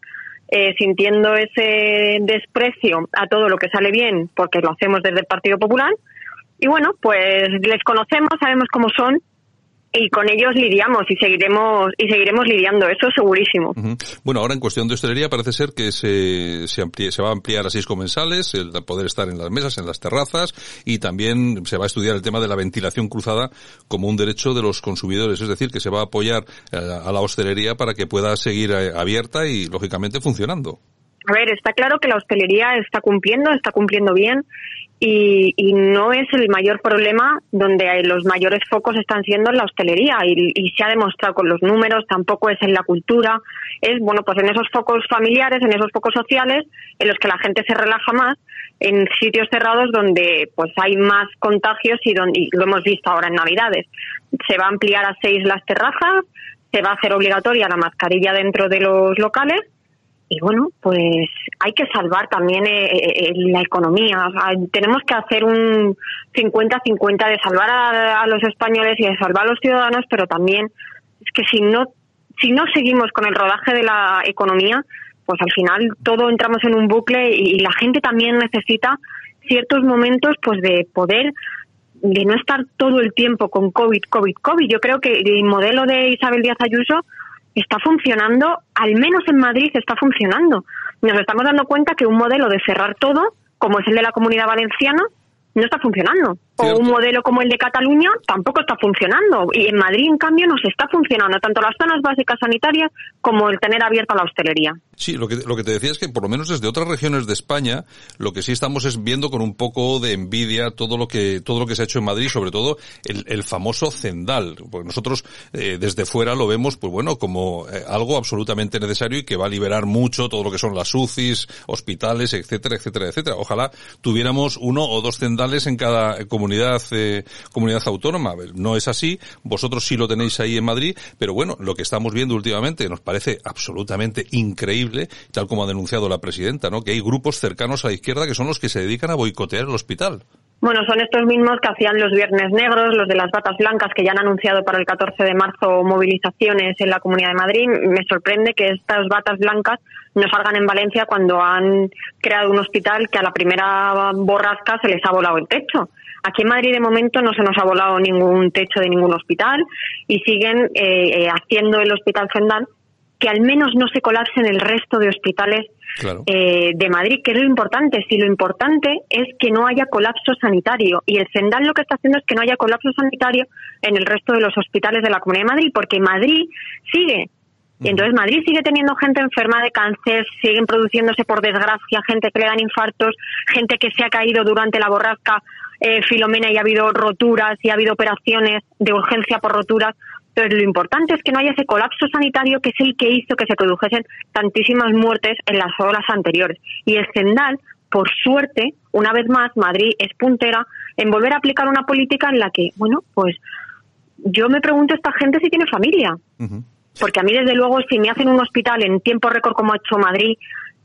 Speaker 15: eh, sintiendo ese desprecio a todo lo que sale bien, porque lo hacemos desde el Partido Popular. Y bueno, pues les conocemos, sabemos cómo son y con ellos lidiamos y seguiremos y seguiremos lidiando, eso segurísimo.
Speaker 1: Bueno, ahora en cuestión de hostelería parece ser que se, se, se va a ampliar a seis comensales, el poder estar en las mesas, en las terrazas, y también se va a estudiar el tema de la ventilación cruzada como un derecho de los consumidores, es decir, que se va a apoyar eh, a la hostelería para que pueda seguir eh, abierta y, lógicamente, funcionando.
Speaker 15: A ver, está claro que la hostelería está cumpliendo, está cumpliendo bien y, y no es el mayor problema donde los mayores focos están siendo en la hostelería y, y se ha demostrado con los números, tampoco es en la cultura, es bueno pues en esos focos familiares, en esos focos sociales en los que la gente se relaja más en sitios cerrados donde pues hay más contagios y, donde, y lo hemos visto ahora en Navidades. Se va a ampliar a seis las terrazas, se va a hacer obligatoria la mascarilla dentro de los locales y bueno, pues hay que salvar también eh, eh, la economía. Tenemos que hacer un 50-50 de salvar a, a, los españoles y de salvar a los ciudadanos, pero también es que si no, si no seguimos con el rodaje de la economía, pues al final todo entramos en un bucle y, y la gente también necesita ciertos momentos pues de poder de no estar todo el tiempo con COVID, COVID, COVID. Yo creo que el modelo de Isabel Díaz Ayuso está funcionando, al menos en Madrid está funcionando. Nos estamos dando cuenta que un modelo de cerrar todo, como es el de la comunidad valenciana, no está funcionando. O un modelo como el de Cataluña tampoco está funcionando. Y en Madrid, en cambio, nos está funcionando tanto las zonas básicas sanitarias como el tener abierta la hostelería.
Speaker 1: Sí, lo que, lo que te decía es que por lo menos desde otras regiones de España, lo que sí estamos es viendo con un poco de envidia todo lo que, todo lo que se ha hecho en Madrid, sobre todo el, el famoso Zendal. Porque nosotros eh, desde fuera lo vemos, pues bueno, como eh, algo absolutamente necesario y que va a liberar mucho todo lo que son las UCIs, hospitales, etcétera, etcétera, etcétera. Ojalá tuviéramos uno o dos Zendales en cada comunidad, eh, comunidad autónoma. No es así. Vosotros sí lo tenéis ahí en Madrid, pero bueno, lo que estamos viendo últimamente nos parece absolutamente increíble tal como ha denunciado la presidenta, ¿no? Que hay grupos cercanos a la izquierda que son los que se dedican a boicotear el hospital.
Speaker 15: Bueno, son estos mismos que hacían los viernes negros, los de las batas blancas, que ya han anunciado para el 14 de marzo movilizaciones en la Comunidad de Madrid. Me sorprende que estas batas blancas no salgan en Valencia cuando han creado un hospital que a la primera borrasca se les ha volado el techo. Aquí en Madrid de momento no se nos ha volado ningún techo de ningún hospital y siguen eh, haciendo el hospital Zendal que al menos no se colapsen el resto de hospitales claro. eh, de Madrid, que es lo importante. Si lo importante es que no haya colapso sanitario y el Cendal lo que está haciendo es que no haya colapso sanitario en el resto de los hospitales de la Comunidad de Madrid, porque Madrid sigue. Y entonces Madrid sigue teniendo gente enferma de cáncer, siguen produciéndose por desgracia gente que le dan infartos, gente que se ha caído durante la borrasca eh, Filomena y ha habido roturas y ha habido operaciones de urgencia por roturas. Entonces, lo importante es que no haya ese colapso sanitario que es el que hizo que se produjesen tantísimas muertes en las horas anteriores. Y el Cendal, por suerte, una vez más, Madrid es puntera en volver a aplicar una política en la que, bueno, pues yo me pregunto a esta gente si tiene familia. Uh -huh. Porque a mí, desde luego, si me hacen un hospital en tiempo récord como ha hecho Madrid,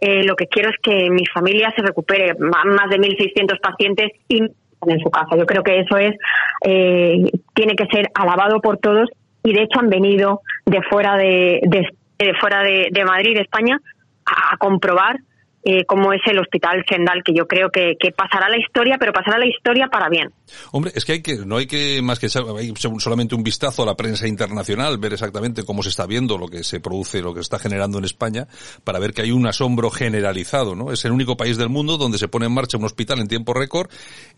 Speaker 15: eh, lo que quiero es que mi familia se recupere, más de 1.600 pacientes y en su casa. Yo creo que eso es eh, tiene que ser alabado por todos y de hecho han venido de fuera de, de, fuera de, de, Madrid, España, a comprobar eh, cómo es el hospital Sendal, que yo creo que, pasará la historia, pero pasará la historia para bien.
Speaker 1: Hombre, es que hay que, no hay que más que hay solamente un vistazo a la prensa internacional, ver exactamente cómo se está viendo lo que se produce, lo que está generando en España, para ver que hay un asombro generalizado, ¿no? Es el único país del mundo donde se pone en marcha un hospital en tiempo récord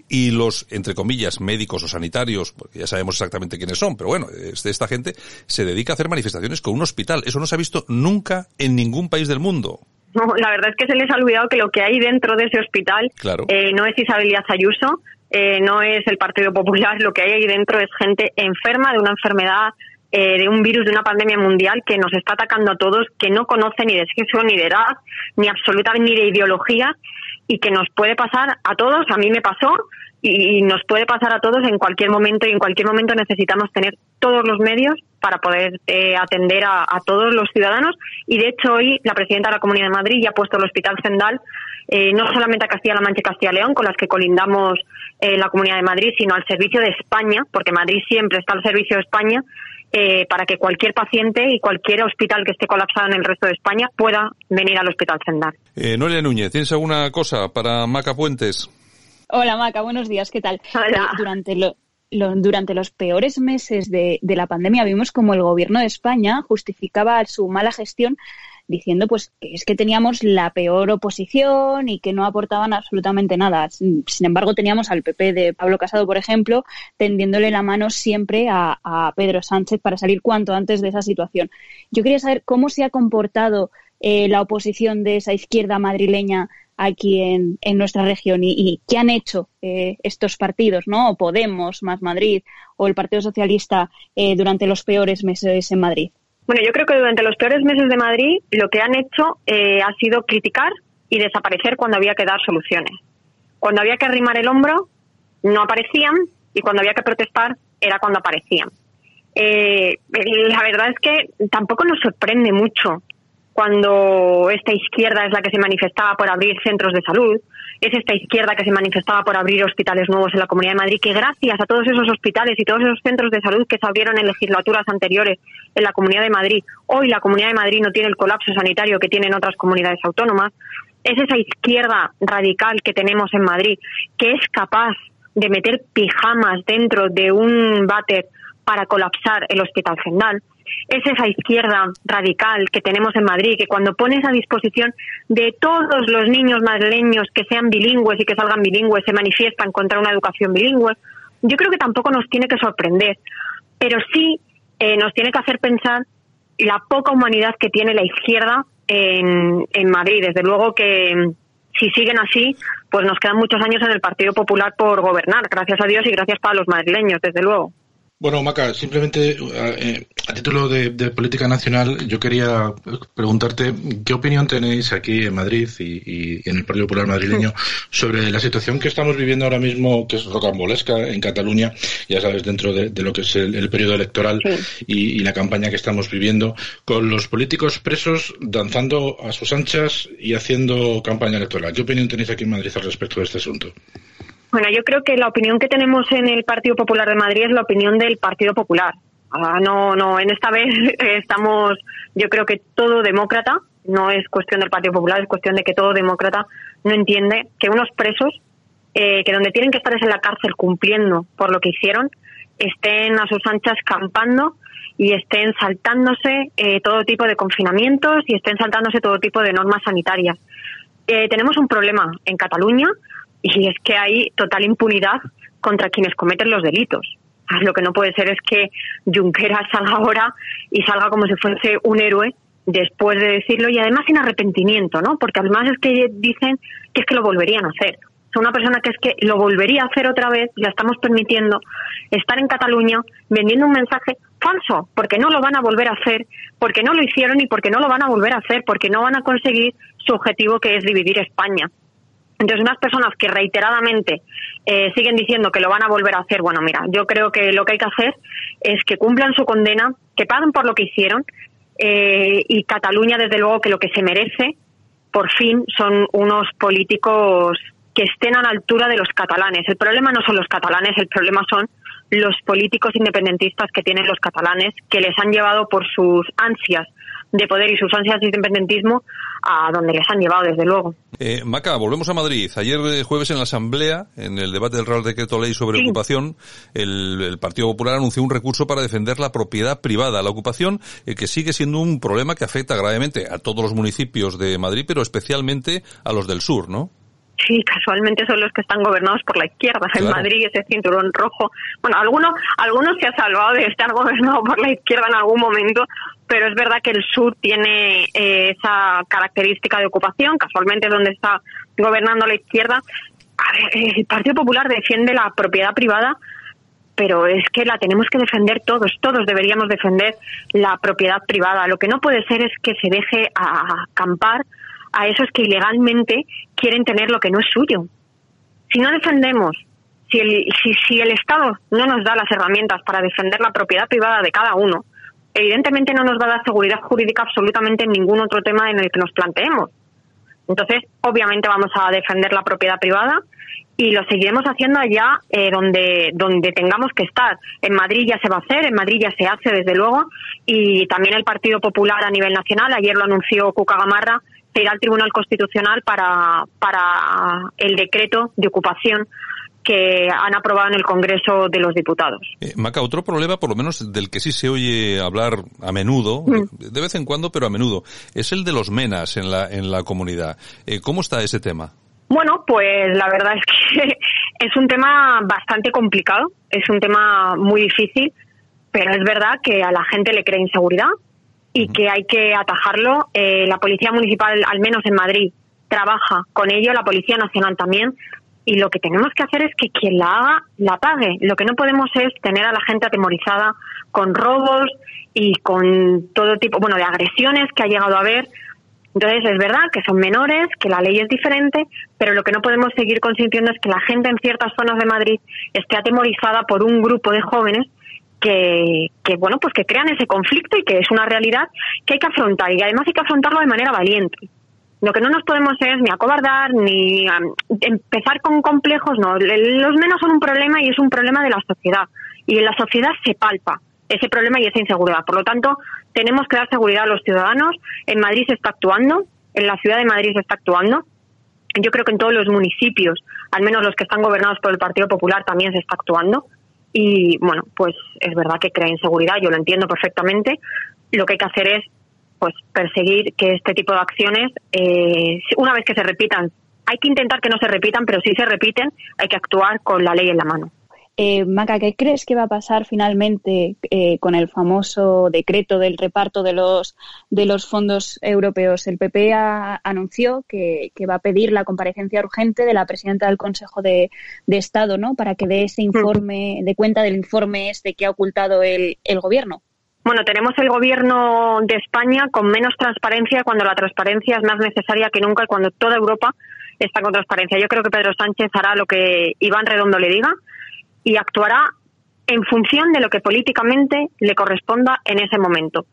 Speaker 1: y los, entre comillas, médicos o sanitarios, porque ya sabemos exactamente quiénes son, pero bueno, esta gente se dedica a hacer manifestaciones con un hospital. Eso no se ha visto nunca en ningún país del mundo.
Speaker 15: No, la verdad es que se les ha olvidado que lo que hay dentro de ese hospital
Speaker 1: claro.
Speaker 15: eh, no es Isabel Díaz Ayuso, eh, no es el Partido Popular, lo que hay ahí dentro es gente enferma de una enfermedad, eh, de un virus, de una pandemia mundial que nos está atacando a todos, que no conoce ni de sexo, ni de edad, ni absolutamente ni de ideología y que nos puede pasar a todos, a mí me pasó, y nos puede pasar a todos en cualquier momento y en cualquier momento necesitamos tener todos los medios para poder eh, atender a, a, todos los ciudadanos y de hecho hoy la presidenta de la Comunidad de Madrid ya ha puesto el Hospital Zendal eh, no solamente a Castilla-La Mancha y Castilla-León con las que colindamos eh, la Comunidad de Madrid sino al servicio de España porque Madrid siempre está al servicio de España eh, para que cualquier paciente y cualquier hospital que esté colapsado en el resto de España pueda venir al Hospital Zendal.
Speaker 1: Eh, Noelia Núñez, ¿tienes alguna cosa para Maca Puentes?
Speaker 14: Hola Maca, buenos días, ¿qué tal?
Speaker 15: Hola.
Speaker 14: Durante, lo, lo, durante los peores meses de, de, la pandemia vimos como el gobierno de España justificaba su mala gestión diciendo pues que es que teníamos la peor oposición y que no aportaban absolutamente nada. Sin embargo, teníamos al PP de Pablo Casado, por ejemplo, tendiéndole la mano siempre a, Pedro Sánchez para salir cuanto antes de esa situación. Yo quería saber cómo se ha comportado eh, la oposición de esa izquierda madrileña aquí en, en nuestra región y, qué han hecho eh, estos partidos, ¿no? Podemos, Más Madrid o el Partido Socialista eh, durante los peores meses en Madrid.
Speaker 15: Bueno, yo creo que durante los peores meses de Madrid lo que han hecho eh, ha sido criticar y desaparecer cuando había que dar soluciones. Cuando había que arrimar el hombro, no aparecían y cuando había que protestar era cuando aparecían. la verdad es que tampoco nos sorprende mucho cuando esta izquierda es la que se manifestaba por abrir centros de salud, es esta izquierda que se manifestaba por abrir hospitales nuevos en la Comunidad de Madrid, que gracias a todos esos hospitales y todos esos centros de salud que se abrieron en legislaturas anteriores en la Comunidad de Madrid, hoy la Comunidad de Madrid no tiene el colapso sanitario que tienen otras comunidades autónomas, es esa izquierda radical que tenemos en Madrid, que es capaz de meter pijamas dentro de un váter para colapsar el Hospital General es esa izquierda radical que tenemos en Madrid, que cuando pones a disposición de todos los niños madrileños que sean bilingües y que salgan bilingües, se manifiestan contra una educación bilingüe, yo creo que tampoco nos tiene que sorprender, pero sí eh, nos tiene que hacer pensar la poca humanidad que tiene la izquierda en, en Madrid. Desde luego que mm, si siguen así, pues nos quedan muchos años en el Partido Popular por gobernar, gracias a Dios y gracias para los madrileños, desde luego.
Speaker 2: Bueno, Maca, simplemente eh, a título de, política nacional, yo quería preguntarte qué opinión tenéis aquí en Madrid y, en el Partido Popular madrileño sobre la situación que estamos viviendo ahora mismo, que es rocambolesca en Cataluña, ya sabes, dentro de, lo que es el, periodo electoral y, la campaña que estamos viviendo, con los políticos presos danzando a sus anchas y haciendo campaña electoral. ¿Qué opinión tenéis aquí en Madrid al respecto de este asunto?
Speaker 15: Bueno, yo creo que la opinión que tenemos en el Partido Popular de Madrid es la opinión del Partido Popular. Ah, no, no, en esta vez estamos, yo creo que todo demócrata, no es cuestión del Partido Popular, es cuestión de que todo demócrata no entiende que unos presos, eh, que donde tienen que estar es en la cárcel cumpliendo por lo que hicieron, estén a sus anchas campando y estén saltándose eh, todo tipo de confinamientos y estén saltándose todo tipo de normas sanitarias. Eh, tenemos un problema en Cataluña y es que hay total impunidad contra quienes cometen los delitos. Lo que no puede ser es que Junqueras salga ahora y salga como si fuese un héroe después de decirlo y además sin arrepentimiento, ¿no? Porque además es que dicen que es que lo volverían a hacer. Es una persona que es que lo volvería a hacer otra vez, la estamos permitiendo estar en Cataluña vendiendo un mensaje falso, porque no lo van a volver a hacer, porque no lo hicieron y porque no lo van a volver a hacer, porque no van a conseguir su objetivo que es dividir España. Entonces, unas personas que reiteradamente eh, siguen diciendo que lo van a volver a hacer, bueno, mira, yo creo que lo que hay que hacer es que cumplan su condena, que paguen por lo que hicieron eh, y Cataluña, desde luego, que lo que se merece, por fin, son unos políticos que estén a la altura de los catalanes. El problema no son los catalanes, el problema son los políticos independentistas que tienen los catalanes, que les han llevado por sus ansias de poder y sus ansias de independentismo a donde les han llevado, desde luego.
Speaker 1: Eh, Maca, volvemos a Madrid. Ayer eh, jueves en la Asamblea, en el debate del Real Decreto Ley sobre ocupación, el, Partido Popular anunció un recurso para defender la propiedad privada. La ocupación, eh, que sigue siendo un problema que afecta gravemente a todos los municipios de Madrid, pero especialmente a los del sur, ¿no?
Speaker 15: Sí, casualmente son los que están gobernados por la izquierda. En Madrid ese cinturón rojo. Bueno, alguno, algunos se ha salvado de estar gobernado por la izquierda en algún momento, pero es verdad que el sur tiene eh, esa característica de ocupación, casualmente donde está gobernando la izquierda. el Partido Popular defiende la propiedad privada, pero es que la tenemos que defender todos, todos deberíamos defender la propiedad privada. Lo que no puede ser es que se deje acampar a esos que ilegalmente quieren tener lo que no es suyo. Si no defendemos, si el, si, si el Estado no nos da las herramientas para defender la propiedad privada de cada uno, evidentemente no nos va a dar seguridad jurídica absolutamente en ningún otro tema en el que nos planteemos. Entonces, obviamente vamos a defender la propiedad privada y lo seguiremos haciendo allá eh, donde, donde tengamos que estar. En Madrid ya se va a hacer, en Madrid ya se hace desde luego y también el Partido Popular a nivel nacional, ayer lo anunció Cuca Gamarra, se irá al Tribunal Constitucional para, para el decreto de ocupación que han aprobado en el Congreso de los Diputados.
Speaker 1: Eh, Maca, otro problema, por lo menos del que sí se oye hablar a menudo, mm. de vez en cuando, pero a menudo, es el de los menas en la, en la comunidad. Eh, ¿Cómo está ese tema?
Speaker 15: Bueno, pues la verdad es que es un tema bastante complicado, es un tema muy difícil, pero es verdad que a la gente le crea inseguridad, y que hay que atajarlo. Eh, la Policía Municipal, al menos en Madrid, trabaja con ello, la Policía Nacional también, y lo que tenemos que hacer es que quien la haga, la pague. Lo que no podemos es tener a la gente atemorizada con robos y con todo tipo, bueno, de agresiones que ha llegado a haber. Entonces, es verdad que son menores, que la ley es diferente, pero lo que no podemos seguir consintiendo es que la gente en ciertas zonas de Madrid esté atemorizada por un grupo de jóvenes que, que, bueno, pues que crean ese conflicto y que es una realidad que hay que afrontar y además hay que afrontarlo de manera valiente. Lo que no nos podemos es ni acobardar ni empezar con complejos, no. Los menos son un problema y es un problema de la sociedad. Y en la sociedad se palpa ese problema y esa inseguridad. Por lo tanto, tenemos que dar seguridad a los ciudadanos. En Madrid se está actuando, en la ciudad de Madrid se está actuando. Yo creo que en todos los municipios, al menos los que están gobernados por el Partido Popular, también se está actuando. Y bueno, pues es verdad que crea inseguridad, yo lo entiendo perfectamente. Lo que hay que hacer es pues perseguir que este tipo de acciones, eh, una vez que se repitan, hay que intentar que no se repitan, pero si se repiten, hay que actuar con la ley en la mano.
Speaker 14: Eh, Maca, ¿qué crees que va a pasar finalmente eh, con el famoso decreto del reparto de los, de los fondos europeos? El PP anunció que, va a pedir la comparecencia urgente de la presidenta del Consejo de, Estado ¿no? para que dé ese mm. informe, de cuenta del informe este que ha ocultado el, el Gobierno.
Speaker 15: Bueno, tenemos el gobierno de España con menos transparencia cuando la transparencia es más necesaria que nunca y cuando toda Europa está con transparencia. Yo creo que Pedro Sánchez hará lo que Iván Redondo le diga y actuará en función de lo que políticamente le corresponda en ese momento.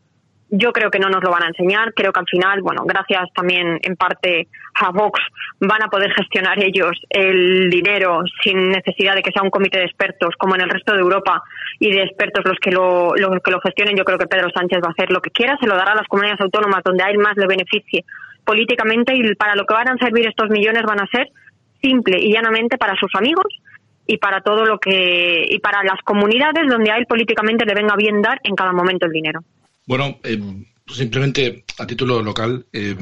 Speaker 15: Yo creo que no nos lo van a enseñar. Creo que al final, bueno, gracias también en parte a Vox, van a poder gestionar ellos el dinero sin necesidad de que sea un comité de expertos como en el resto de Europa y de expertos los que lo, los que lo gestionen. Yo creo que Pedro Sánchez va a hacer lo que quiera, se lo dará a las comunidades autónomas donde a él más le beneficie políticamente y para lo que van a servir estos millones van a ser simple y llanamente para sus amigos y para todo lo que y para las comunidades donde a él políticamente le venga bien dar en cada momento el dinero.
Speaker 2: Bueno, eh, simplemente a título local, eh,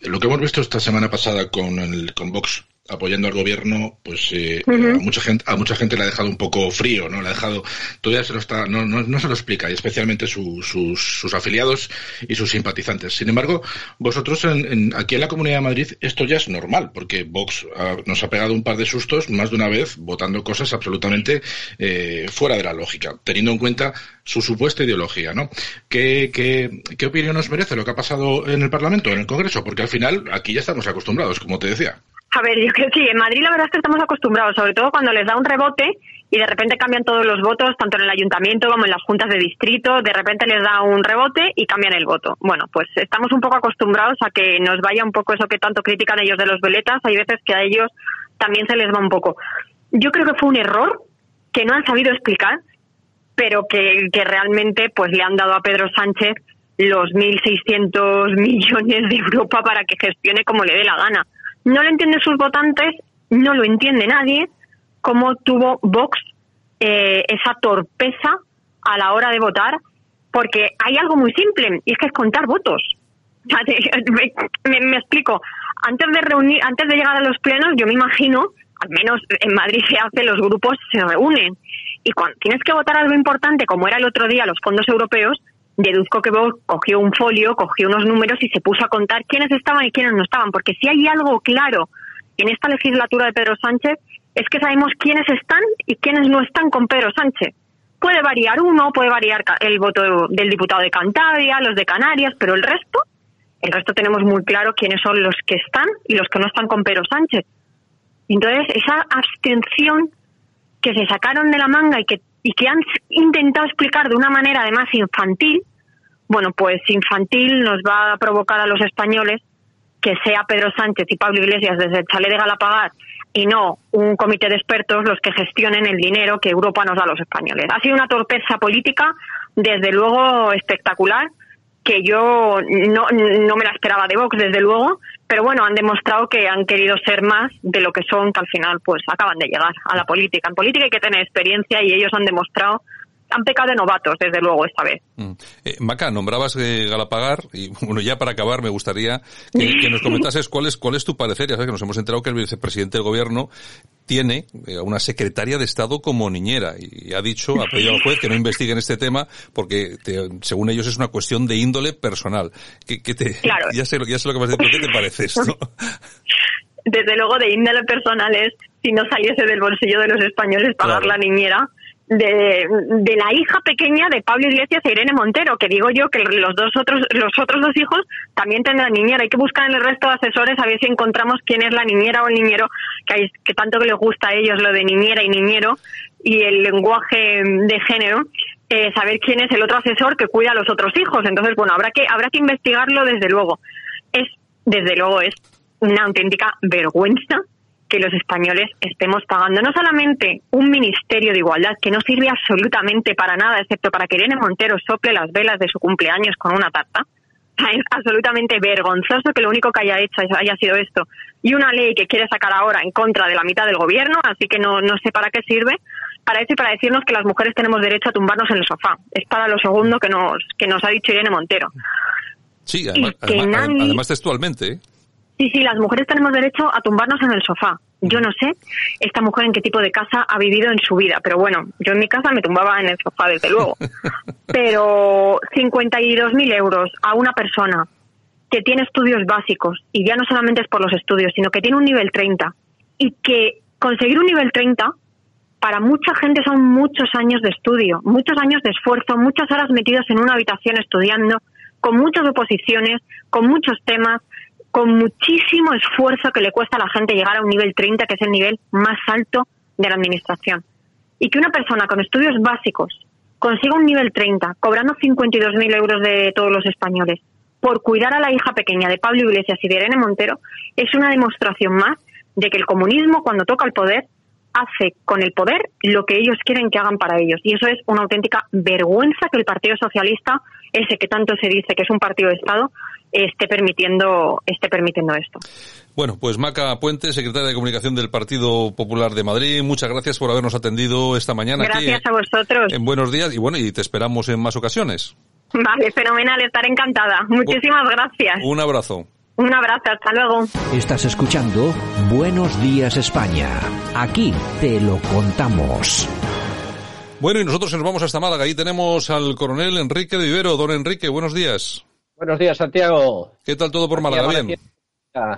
Speaker 2: lo que hemos visto esta semana pasada con, el, con Vox apoyando al gobierno, pues eh, a mucha gente a mucha gente le ha dejado un poco frío, ¿no? Le ha dejado todavía se lo está no, no, no se lo explica y especialmente sus, sus afiliados y sus simpatizantes. Sin embargo, vosotros en, aquí en la Comunidad de Madrid esto ya es normal porque Vox nos ha pegado un par de sustos más de una vez votando cosas absolutamente eh, fuera de la lógica, teniendo en cuenta su supuesta ideología, ¿no? ¿Qué, qué, ¿Qué opinión nos merece lo que ha pasado en el Parlamento, en el Congreso? Porque al final aquí ya estamos acostumbrados, como te decía.
Speaker 15: A ver, yo creo que sí, en Madrid la verdad es que estamos acostumbrados, sobre todo cuando les da un rebote y de repente cambian todos los votos, tanto en el ayuntamiento como en las juntas de distrito, de repente les da un rebote y cambian el voto. Bueno, pues estamos un poco acostumbrados a que nos vaya un poco eso que tanto critican ellos de los veletas, hay veces que a ellos también se les va un poco. Yo creo que fue un error que no han sabido explicar, pero que, que realmente pues le han dado a Pedro Sánchez los 1.600 millones de Europa para que gestione como le dé la gana no lo entienden sus votantes, no lo entiende nadie, cómo tuvo Vox eh, esa torpeza a la hora de votar, porque hay algo muy simple, y es que es contar votos. me, explico. Antes de reunir, antes de llegar a los plenos, yo me imagino, al menos en Madrid se hace, los grupos se reúnen. Y cuando tienes que votar algo importante, como era el otro día los fondos europeos, deduzco que Vox cogió un folio, cogió unos números y se puso a contar quiénes estaban y quiénes no estaban, porque si hay algo claro en esta legislatura de Pedro Sánchez es que sabemos quiénes están y quiénes no están con Pedro Sánchez. Puede variar uno, puede variar el voto del diputado de Cantabria, los de Canarias, pero el resto, el resto tenemos muy claro quiénes son los que están y los que no están con Pedro Sánchez. Entonces, esa abstención que se sacaron de la manga y que y que han intentado explicar de una manera además infantil, bueno, pues infantil nos va a provocar a los españoles que sea Pedro Sánchez y Pablo Iglesias desde el chalet de Galapagar y no un comité de expertos los que gestionen el dinero que Europa nos da a los españoles. Ha sido una torpeza política, desde luego espectacular, que yo no, no me la esperaba de Vox, desde luego, pero bueno, han demostrado que han querido ser más de lo que son, que al final pues acaban de llegar a la política. En política hay que tener experiencia y ellos han demostrado han pecado de novatos, desde luego, esta vez.
Speaker 1: Mm. Eh, Maca, nombrabas eh, Galapagar y bueno, ya para acabar me gustaría que, que nos comentases cuál es, cuál es tu parecer. Ya sabes que nos hemos enterado que el vicepresidente del gobierno tiene eh, una secretaria de Estado como niñera y ha dicho, ha pedido al juez que no investiguen este tema porque te- según ellos es una cuestión de índole personal. ¿Qué, qué te,
Speaker 15: Claro.
Speaker 1: ya, sé, lo- ya sé lo que vas a decir, pero ¿qué te parece esto?
Speaker 15: Desde luego, de índole personal es, si no saliese del bolsillo de los españoles pagar
Speaker 1: Claro.
Speaker 15: la niñera de, de la hija pequeña de Pablo Iglesias e Irene Montero, que digo yo que los dos otros los otros dos hijos también tendrán niñera. Hay que buscar en el resto de asesores a ver si encontramos quién es la niñera o el niñero, que, hay, que tanto que les gusta a ellos lo de niñera y niñero y el lenguaje de género. eh, saber quién es el otro asesor que cuida a los otros hijos. Entonces, bueno, habrá que habrá que investigarlo desde luego. Es desde luego es una auténtica vergüenza que los españoles estemos pagando no solamente un ministerio de igualdad que no sirve absolutamente para nada, excepto para que Irene Montero sople las velas de su cumpleaños con una tarta. Es absolutamente vergonzoso que lo único que haya hecho haya sido esto. Y una ley que quiere sacar ahora en contra de la mitad del gobierno, así que no, no sé para qué sirve. Para eso y para decirnos que las mujeres tenemos derecho a tumbarnos en el sofá. Es para lo segundo que nos, que nos ha dicho Irene Montero.
Speaker 1: Sí, además,
Speaker 15: Y que
Speaker 1: además-
Speaker 15: nadie-
Speaker 1: además textualmente.
Speaker 15: Sí, sí, las mujeres tenemos derecho a tumbarnos en el sofá. Yo no sé esta mujer en qué tipo de casa ha vivido en su vida, pero bueno, yo en mi casa me tumbaba en el sofá, desde luego. Pero 52.000 euros a una persona que tiene estudios básicos, y ya no solamente es por los estudios, sino que tiene un nivel 30, y que conseguir un nivel 30 para mucha gente son muchos años de estudio, muchos años de esfuerzo, muchas horas metidos en una habitación estudiando, con muchas oposiciones, con muchos temas, con muchísimo esfuerzo que le cuesta a la gente llegar a un nivel 30, que es el nivel más alto de la administración. Y que una persona con estudios básicos consiga un nivel 30, cobrando 52.000 euros de todos los españoles, por cuidar a la hija pequeña de Pablo Iglesias y de Irene Montero, es una demostración más de que el comunismo, cuando toca el poder, hace con el poder lo que ellos quieren que hagan para ellos. Y eso es una auténtica vergüenza que el Partido Socialista, ese que tanto se dice que es un partido de Estado, esté permitiendo, esté permitiendo esto.
Speaker 1: Bueno, pues Maca Puente, secretaria de Comunicación del Partido Popular de Madrid, muchas gracias por habernos atendido esta mañana
Speaker 15: Gracias
Speaker 1: aquí
Speaker 15: a vosotros.
Speaker 1: en Buenos Días y bueno, y te esperamos en más ocasiones.
Speaker 15: Vale, fenomenal, estaré encantada. Muchísimas gracias.
Speaker 1: Un abrazo.
Speaker 15: Un abrazo, hasta luego.
Speaker 8: Estás escuchando Buenos Días España. Aquí te lo contamos.
Speaker 1: Bueno, y nosotros nos vamos hasta Málaga. Ahí tenemos al coronel Enrique de Vivero. Don Enrique, buenos días.
Speaker 16: Buenos días, Santiago.
Speaker 1: ¿Qué tal todo por Málaga? Bien.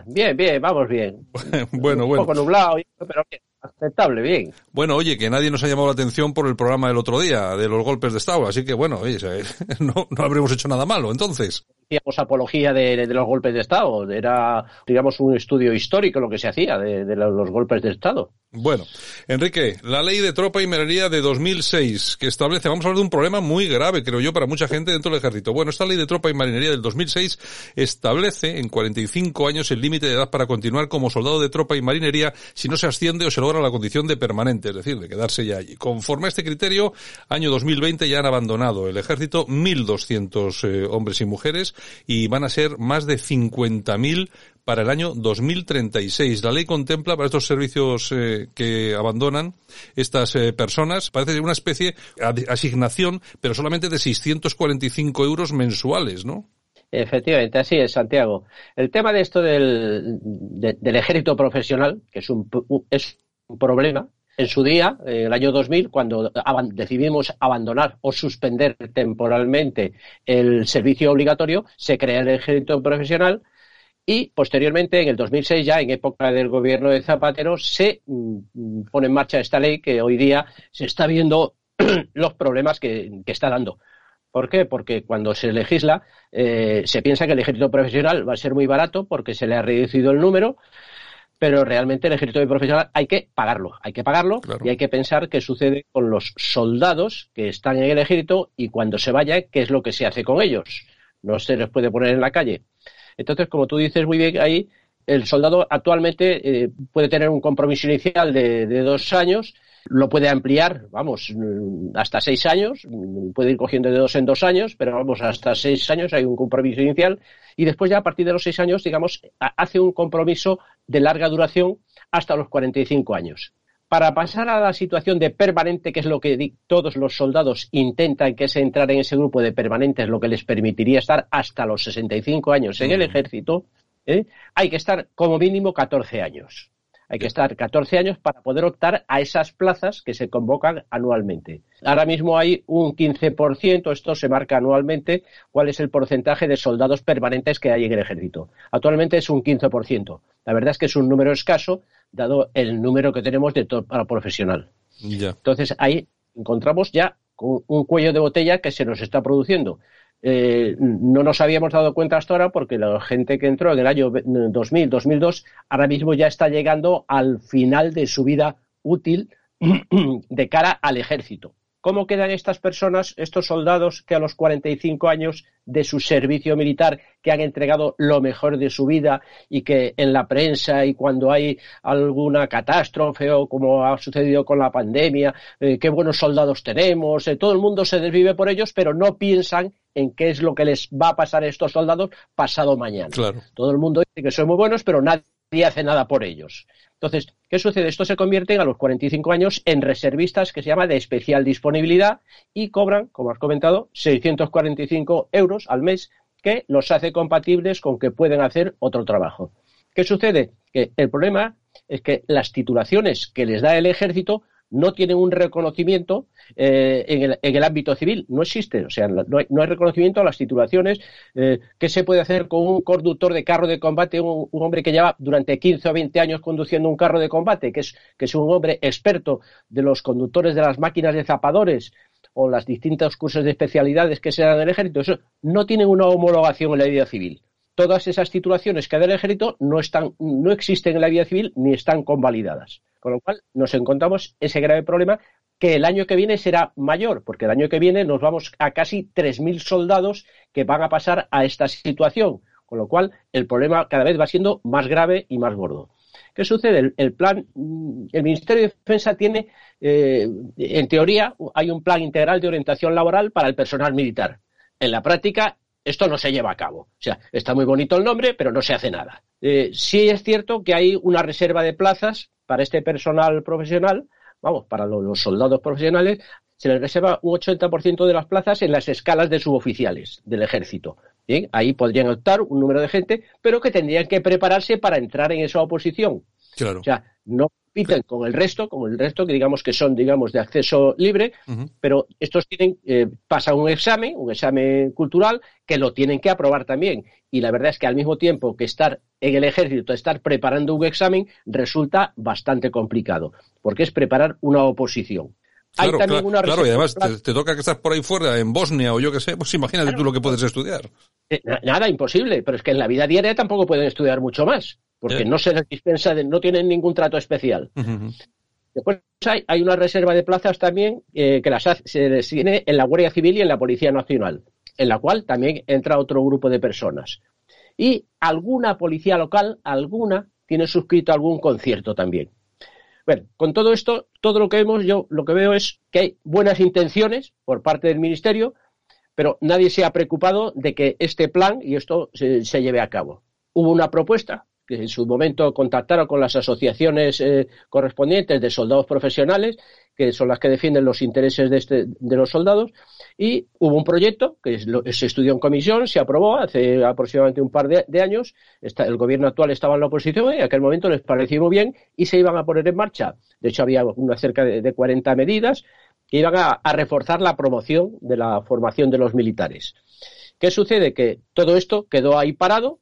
Speaker 16: Bien, bien, vamos bien.
Speaker 1: Bueno,
Speaker 16: Un
Speaker 1: bueno.
Speaker 16: poco nublado, pero bien, aceptable, bien.
Speaker 1: Bueno, oye, que nadie nos ha llamado la atención por el programa del otro día, de los golpes de Estado, así que bueno, oye, no, no habremos hecho nada malo, entonces.
Speaker 16: Hacíamos apología de, los golpes de Estado. Era, digamos, un estudio histórico lo que se hacía de, los golpes de Estado.
Speaker 1: Bueno, Enrique, la ley de tropa y minería de 2006, que establece, vamos a hablar de un problema muy grave, creo yo, para mucha gente dentro del ejército. Bueno, esta ley de tropa y marinería del 2006 establece en 45 años el límite de edad para continuar como soldado de tropa y marinería si no se asciende o se logra la condición de permanente, es decir, de quedarse ya allí. Conforme a este criterio, año 2020 ya han abandonado el ejército 1.200 eh, hombres y mujeres y van a ser más de 50.000 para el año 2036. La ley contempla para estos servicios eh, que abandonan estas eh, personas, parece una especie de asignación, pero solamente de 645 euros mensuales, ¿no?
Speaker 16: Efectivamente, así es, Santiago. El tema de esto del, de- del ejército profesional, que es un, es un problema, en su día, en el año 2000, cuando decidimos abandonar o suspender temporalmente el servicio obligatorio, se crea el ejército profesional y posteriormente, en el 2006, ya en época del gobierno de Zapatero, se mm, pone en marcha esta ley que hoy día se está viendo los problemas que, que está dando. ¿Por qué? Porque cuando se legisla eh, se piensa que el ejército profesional va a ser muy barato porque se le ha reducido el número, pero realmente el ejército profesional hay que pagarlo, hay que pagarlo y hay que pensar qué sucede con los soldados que están en el ejército y cuando se vaya, qué es lo que se hace con ellos. No se les puede poner en la calle. Entonces, como tú dices muy bien ahí, el soldado actualmente eh, puede tener un compromiso inicial de, de dos años, lo puede ampliar, vamos, mm, hasta seis años, mm, puede ir cogiendo de dos en dos años, pero vamos, hasta seis años hay un compromiso inicial y después ya a partir de los seis años, digamos, ha- hace un compromiso de larga duración hasta los 45 años. para pasar a la situación de permanente, que es lo que todos los soldados intentan, que es entrar en ese grupo de permanentes, lo que les permitiría estar hasta los 65 años en el ejército, ¿eh? hay que estar como mínimo 14 años. Hay que estar 14 años para poder optar a esas plazas que se convocan anualmente. Ahora mismo hay un 15%, esto se marca anualmente, cuál es el porcentaje de soldados permanentes que hay en el ejército. Actualmente es un 15%. La verdad es que es un número escaso, dado el número que tenemos de todo para profesional. Entonces ahí encontramos ya un cuello de botella que se nos está produciendo. Eh, no nos habíamos dado cuenta hasta ahora porque la gente que entró en el año 2000, 2002, ahora mismo ya está llegando al final de su vida útil de cara al ejército. ¿Cómo quedan estas personas, estos soldados que a los 45 años de su servicio militar, que han entregado lo mejor de su vida y que en la prensa y cuando hay alguna catástrofe o como ha sucedido con la pandemia, eh, qué buenos soldados tenemos, eh, todo el mundo se desvive por ellos, pero no piensan en qué es lo que les va a pasar a estos soldados pasado mañana. Todo el mundo dice que son muy buenos, pero nadie hace nada por ellos. Entonces, ¿qué sucede? Esto se convierte a los 45 años en reservistas que se llama de especial disponibilidad y cobran, como has comentado, 645 euros al mes que los hace compatibles con que pueden hacer otro trabajo. ¿Qué sucede? Que el problema es que las titulaciones que les da el ejército no tienen un reconocimiento eh, en, el, ámbito civil. No existe. O sea, no hay, reconocimiento a las titulaciones. Eh, ¿Qué se puede hacer con un conductor de carro de combate, un, hombre que lleva durante 15 o 20 años conduciendo un carro de combate, que es, que es un hombre experto de los conductores de las máquinas de zapadores o las distintos cursos de especialidades que se dan en el ejército? Eso no tienen una homologación en la vida civil todas esas titulaciones que da el ejército no, están, no existen en la vida civil ni están convalidadas. Con lo cual nos encontramos ese grave problema que el año que viene será mayor, porque el año que viene nos vamos a casi 3.000 soldados que van a pasar a esta situación, con lo cual el problema cada vez va siendo más grave y más gordo. ¿Qué sucede? El, plan, mm, el Ministerio de Defensa tiene, eh, en teoría, hay un plan integral de orientación laboral para el personal militar. En la práctica, esto no se lleva a cabo. O sea, está muy bonito el nombre, pero no se hace nada. Eh, sí es cierto que hay una reserva de plazas para este personal profesional, vamos, para los soldados profesionales, se les reserva un 80% de las plazas en las escalas de suboficiales del ejército. Ahí podrían optar un número de gente, pero que tendrían que prepararse para entrar en esa oposición.
Speaker 1: Claro.
Speaker 16: O sea, no compiten con el resto, con el resto que digamos que son, digamos, de acceso libre, pero estos tienen, eh, pasan un examen, un examen cultural, que lo tienen que aprobar también. Y la verdad es que al mismo tiempo que estar en el ejército, estar preparando un examen, resulta bastante complicado, porque es preparar una oposición.
Speaker 1: Claro, Hay también una claro, y además te, toca que estás por ahí fuera, en Bosnia o yo qué sé, pues imagínate tú lo que puedes estudiar.
Speaker 16: Eh, nada, imposible, pero es que en la vida diaria tampoco pueden estudiar mucho más porque no se les dispensa, no tienen ningún trato especial. Después hay, una reserva de plazas también eh, que las se tiene en la Guardia Civil y en la Policía Nacional, en la cual también entra otro grupo de personas. Y alguna policía local, alguna, tiene suscrito algún concierto también. Bueno, con todo esto, todo lo que vemos, yo lo que veo es que hay buenas intenciones por parte del Ministerio, pero nadie se ha preocupado de que este plan y esto se lleve a cabo. Hubo una propuesta que en su momento contactaron con las asociaciones eh, correspondientes de soldados profesionales, que son las que defienden los intereses de, este, de los soldados, y hubo un proyecto que se estudió en comisión, se aprobó hace aproximadamente un par de, años, el gobierno actual estaba en la oposición y en aquel momento les pareció muy bien y se iban a poner en marcha. De hecho, había una cerca de, de 40 medidas que iban a, a reforzar la promoción de la formación de los militares. ¿Qué sucede? Que todo esto quedó ahí parado,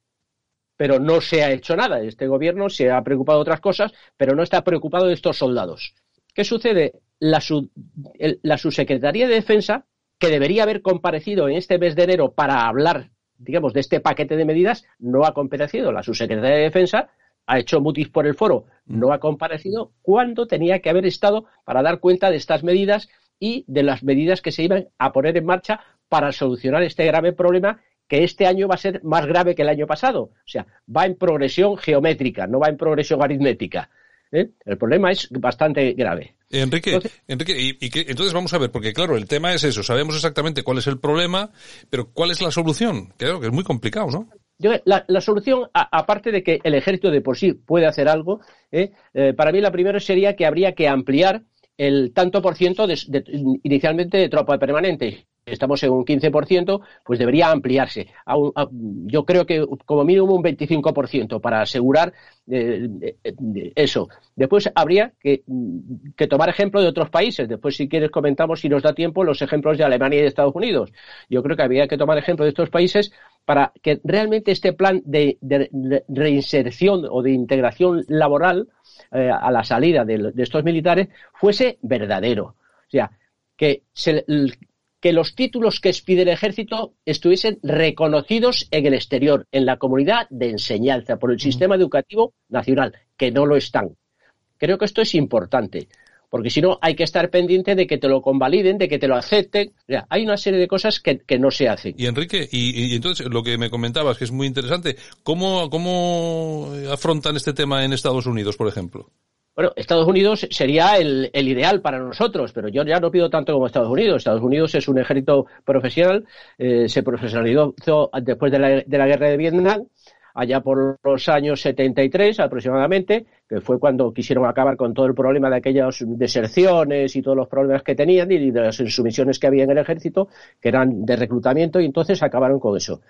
Speaker 16: pero no se ha hecho nada. Este gobierno se ha preocupado de otras cosas, pero no está preocupado de estos soldados. ¿Qué sucede? La, subsecretaría de Defensa, que debería haber comparecido en este mes de enero para hablar, digamos, de este paquete de medidas, no ha comparecido. La subsecretaría de Defensa ha hecho mutis por el foro, no ha comparecido cuando tenía que haber estado para dar cuenta de estas medidas y de las medidas que se iban a poner en marcha para solucionar este grave problema que este año va a ser más grave que el año pasado. O sea, va en progresión geométrica, no va en progresión aritmética. ¿eh? El problema es bastante grave.
Speaker 1: Enrique, entonces, Enrique y, entonces vamos a ver, porque claro, el tema es eso, sabemos exactamente cuál es el problema, pero cuál es la solución. Creo que es muy complicado, ¿no?
Speaker 16: yo, la, la solución, a- aparte de que el ejército de por sí puede hacer algo, ¿eh? Eh, para mí la primera sería que habría que ampliar el tanto por ciento de- de- inicialmente de tropa permanente. Estamos en un 15%, pues debería ampliarse. Yo creo que como mínimo un 25% para asegurar eh, eh, eh, eso. Después habría que, tomar ejemplo de otros países. Después, si quieres, comentamos, si nos da tiempo, los ejemplos de Alemania y de Estados Unidos. Yo creo que habría que tomar ejemplo de estos países para que realmente este plan de, de- reinserción o de integración laboral a la salida de, de estos militares fuese verdadero. O sea, que, se- que los títulos que expide el ejército estuviesen reconocidos en el exterior, en la comunidad de enseñanza, por el sistema educativo nacional, que no lo están. Creo que esto es importante, porque si no hay que estar pendiente de que te lo convaliden, de que te lo acepten. O sea, hay una serie de cosas que, que no se hacen.
Speaker 1: Y Enrique, y, y entonces lo que me comentabas, que es muy interesante, ¿cómo, ¿cómo afrontan este tema en Estados Unidos, por ejemplo?
Speaker 16: Bueno, Estados Unidos sería el, el ideal para nosotros, pero yo ya no pido tanto como Estados Unidos. Estados Unidos es un ejército profesional, eh, se profesionalizó después de la, de la guerra de Vietnam, allá por los años 73 aproximadamente, que fue cuando quisieron acabar con todo el problema de aquellas deserciones y todos los problemas que tenían y de las insumisiones que había en el ejército, que eran de reclutamiento, y entonces acabaron con eso.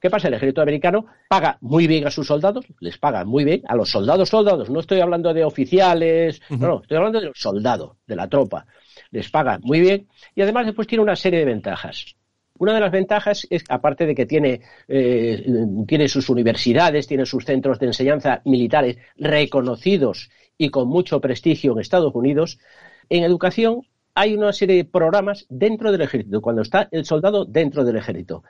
Speaker 16: ¿Qué pasa? El ejército americano paga muy bien a sus soldados, les paga muy bien a los soldados, soldados, no estoy hablando de oficiales, no, no, estoy hablando de los soldados, de la tropa. Les paga muy bien y además después tiene una serie de ventajas. Una de las ventajas es, aparte de que tiene, eh, tiene sus universidades, tiene sus centros de enseñanza militares reconocidos y con mucho prestigio en Estados Unidos, en educación hay una serie de programas dentro del ejército, cuando está el soldado dentro del ejército,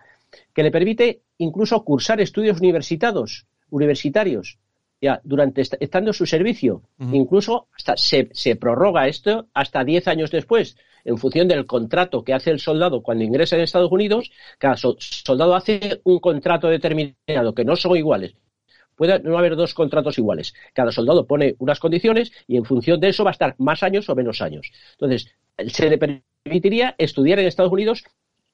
Speaker 16: que le permite incluso cursar estudios universitarios, universitarios ya durante est estando en su servicio. Incluso hasta se, se prorroga esto hasta 10 años después, en función del contrato que hace el soldado cuando ingresa en Estados Unidos. Cada so- soldado hace un contrato determinado, que no son iguales. Puede no haber dos contratos iguales. Cada soldado pone unas condiciones y en función de eso va a estar más años o menos años. Entonces, se le permitiría estudiar en Estados Unidos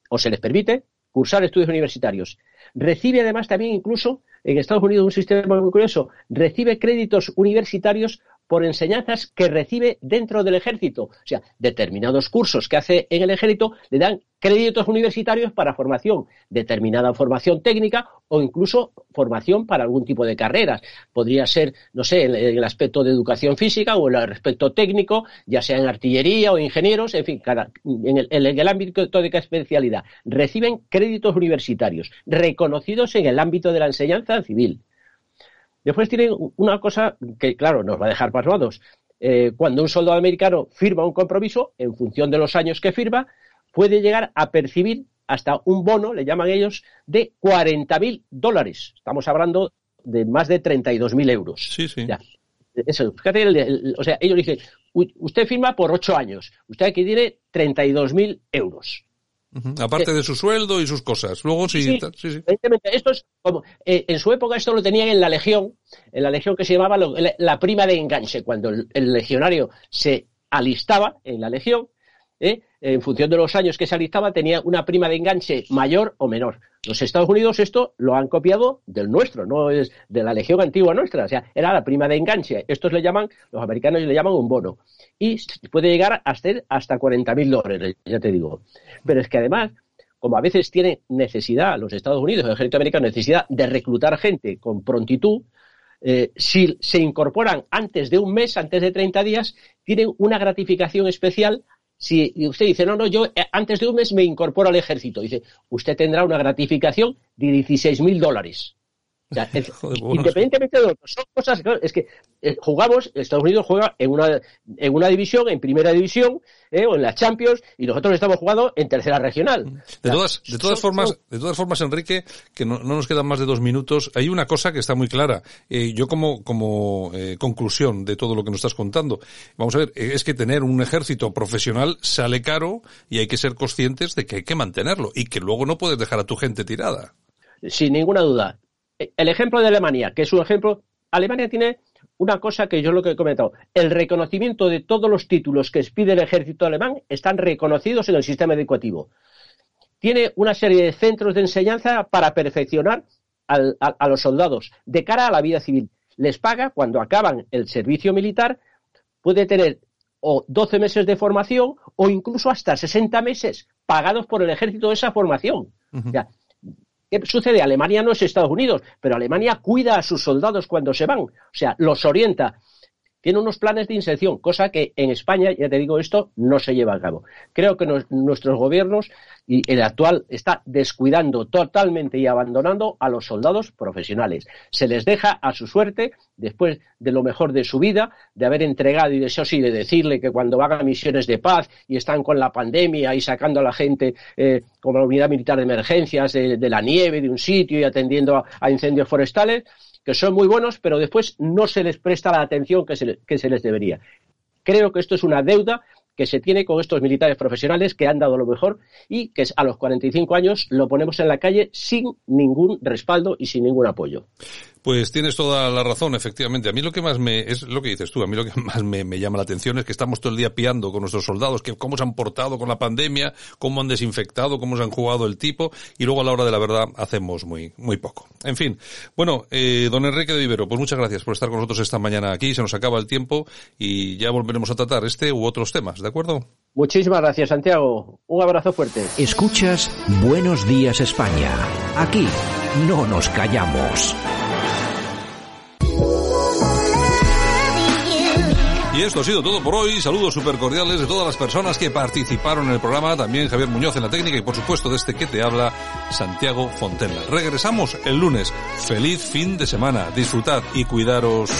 Speaker 16: o se les permite cursar estudios universitarios. Recibe además también incluso en Estados Unidos un sistema muy curioso, recibe créditos universitarios por enseñanzas que recibe dentro del ejército. O sea, determinados cursos que hace en el ejército le dan créditos universitarios para formación, determinada formación técnica o incluso formación para algún tipo de carreras. Podría ser, no sé, en el aspecto de educación física o en el aspecto técnico, ya sea en artillería o ingenieros, en fin, cada, en, el, en el ámbito de cada especialidad. Reciben créditos universitarios reconocidos en el ámbito de la enseñanza civil. Después tienen una cosa que, claro, nos va a dejar pasmados. Eh, cuando un soldado americano firma un compromiso, en función de los años que firma, puede llegar a percibir hasta un bono, le llaman ellos, de 40.000 dólares. Estamos hablando de más de 32.000 euros.
Speaker 1: Sí, sí.
Speaker 16: Ya. Eso, fíjate, el- el- o sea, ellos dicen, "Uy, usted firma por ocho años, usted aquí tiene 32.000 euros.
Speaker 1: Aparte de su sueldo y sus cosas. Luego sí,
Speaker 16: Sí, esto es como, eh, en su época esto lo tenían en la legión, en la legión que se llamaba lo- la, la prima de enganche, cuando el, el legionario se alistaba en la legión, ¿eh? En función de los años que se alistaba, tenía una prima de enganche mayor o menor. Los Estados Unidos esto lo han copiado del nuestro, no es de la legión antigua nuestra, o sea, era la prima de enganche. Estos le llaman, los americanos le llaman un bono. Y puede llegar a ser hasta 40.000 dólares, ya te digo. Pero es que además, como a veces tiene necesidad, los Estados Unidos, el ejército americano, necesidad de reclutar gente con prontitud, eh, si se incorporan antes de un mes, antes de 30 días, tienen una gratificación especial. Si usted dice, no, no, yo eh, antes de un mes me incorporo al ejército, dice, usted tendrá una gratificación de 16 mil dólares. O sea, es-
Speaker 1: Joder, bueno,
Speaker 16: independientemente de lo que son cosas, claro, es que eh, jugamos, Estados Unidos juega en una, en una división, en primera división, eh, o en la Champions, y nosotros estamos jugando en tercera regional.
Speaker 1: De todas, de todas formas, de todas formas, Enrique, que no, no nos quedan más de dos minutos, hay una cosa que está muy clara. Eh, yo como, como eh, conclusión de todo lo que nos estás contando, vamos a ver, es que tener un ejército profesional sale caro y hay que ser conscientes de que hay que mantenerlo y que luego no puedes dejar a tu gente tirada.
Speaker 16: sin ninguna duda. El ejemplo de Alemania, que es un ejemplo, Alemania tiene una cosa que yo lo que he comentado, el reconocimiento de todos los títulos que expide el ejército alemán están reconocidos en el sistema educativo. Tiene una serie de centros de enseñanza para perfeccionar al- a, a los soldados de cara a la vida civil. Les paga cuando acaban el servicio militar, puede tener o 12 meses de formación o incluso hasta 60 meses pagados por el ejército de esa formación. O sea, ¿Qué sucede? Alemania no es Estados Unidos, pero Alemania cuida a sus soldados cuando se van, o sea, los orienta. Tiene unos planes de inserción, cosa que en España, ya te digo esto, no se lleva a cabo. Creo que nuestros gobiernos y el actual está descuidando totalmente y abandonando a los soldados profesionales. Se les deja a su suerte después de lo mejor de su vida, de haber entregado y de eso sí, de decirle que cuando van a misiones de paz y están con la pandemia y sacando a la gente eh, como la unidad militar de emergencias de, de la nieve de un sitio y atendiendo a incendios forestales, que son muy buenos, pero después no se les presta la atención que se, que se les debería. Creo que esto es una deuda que se tiene con estos militares profesionales que han dado lo mejor y que a los 45 años lo ponemos en la calle sin ningún respaldo y sin ningún apoyo.
Speaker 1: Pues tienes toda la razón, efectivamente. A mí lo que más me, es lo que dices tú, a mí lo que más me, me llama la atención es que estamos todo el día piando con nuestros soldados, que cómo se han portado con la pandemia, cómo han desinfectado, cómo se han jugado el tipo, y luego a la hora de la verdad hacemos muy, muy poco. En fin. Bueno, eh, don Enrique de Vivero, pues muchas gracias por estar con nosotros esta mañana aquí, se nos acaba el tiempo y ya volveremos a tratar este u otros temas, ¿de acuerdo?
Speaker 16: Muchísimas gracias, Santiago. Un abrazo fuerte.
Speaker 8: Escuchas Buenos Días España. Aquí no nos callamos.
Speaker 1: Y esto ha sido todo por hoy. Saludos súper cordiales de todas las personas que participaron en el programa. También Javier Muñoz en la técnica y por supuesto de este que te habla, Santiago Fontella. Regresamos el lunes. Feliz fin de semana. Disfrutad y cuidaros.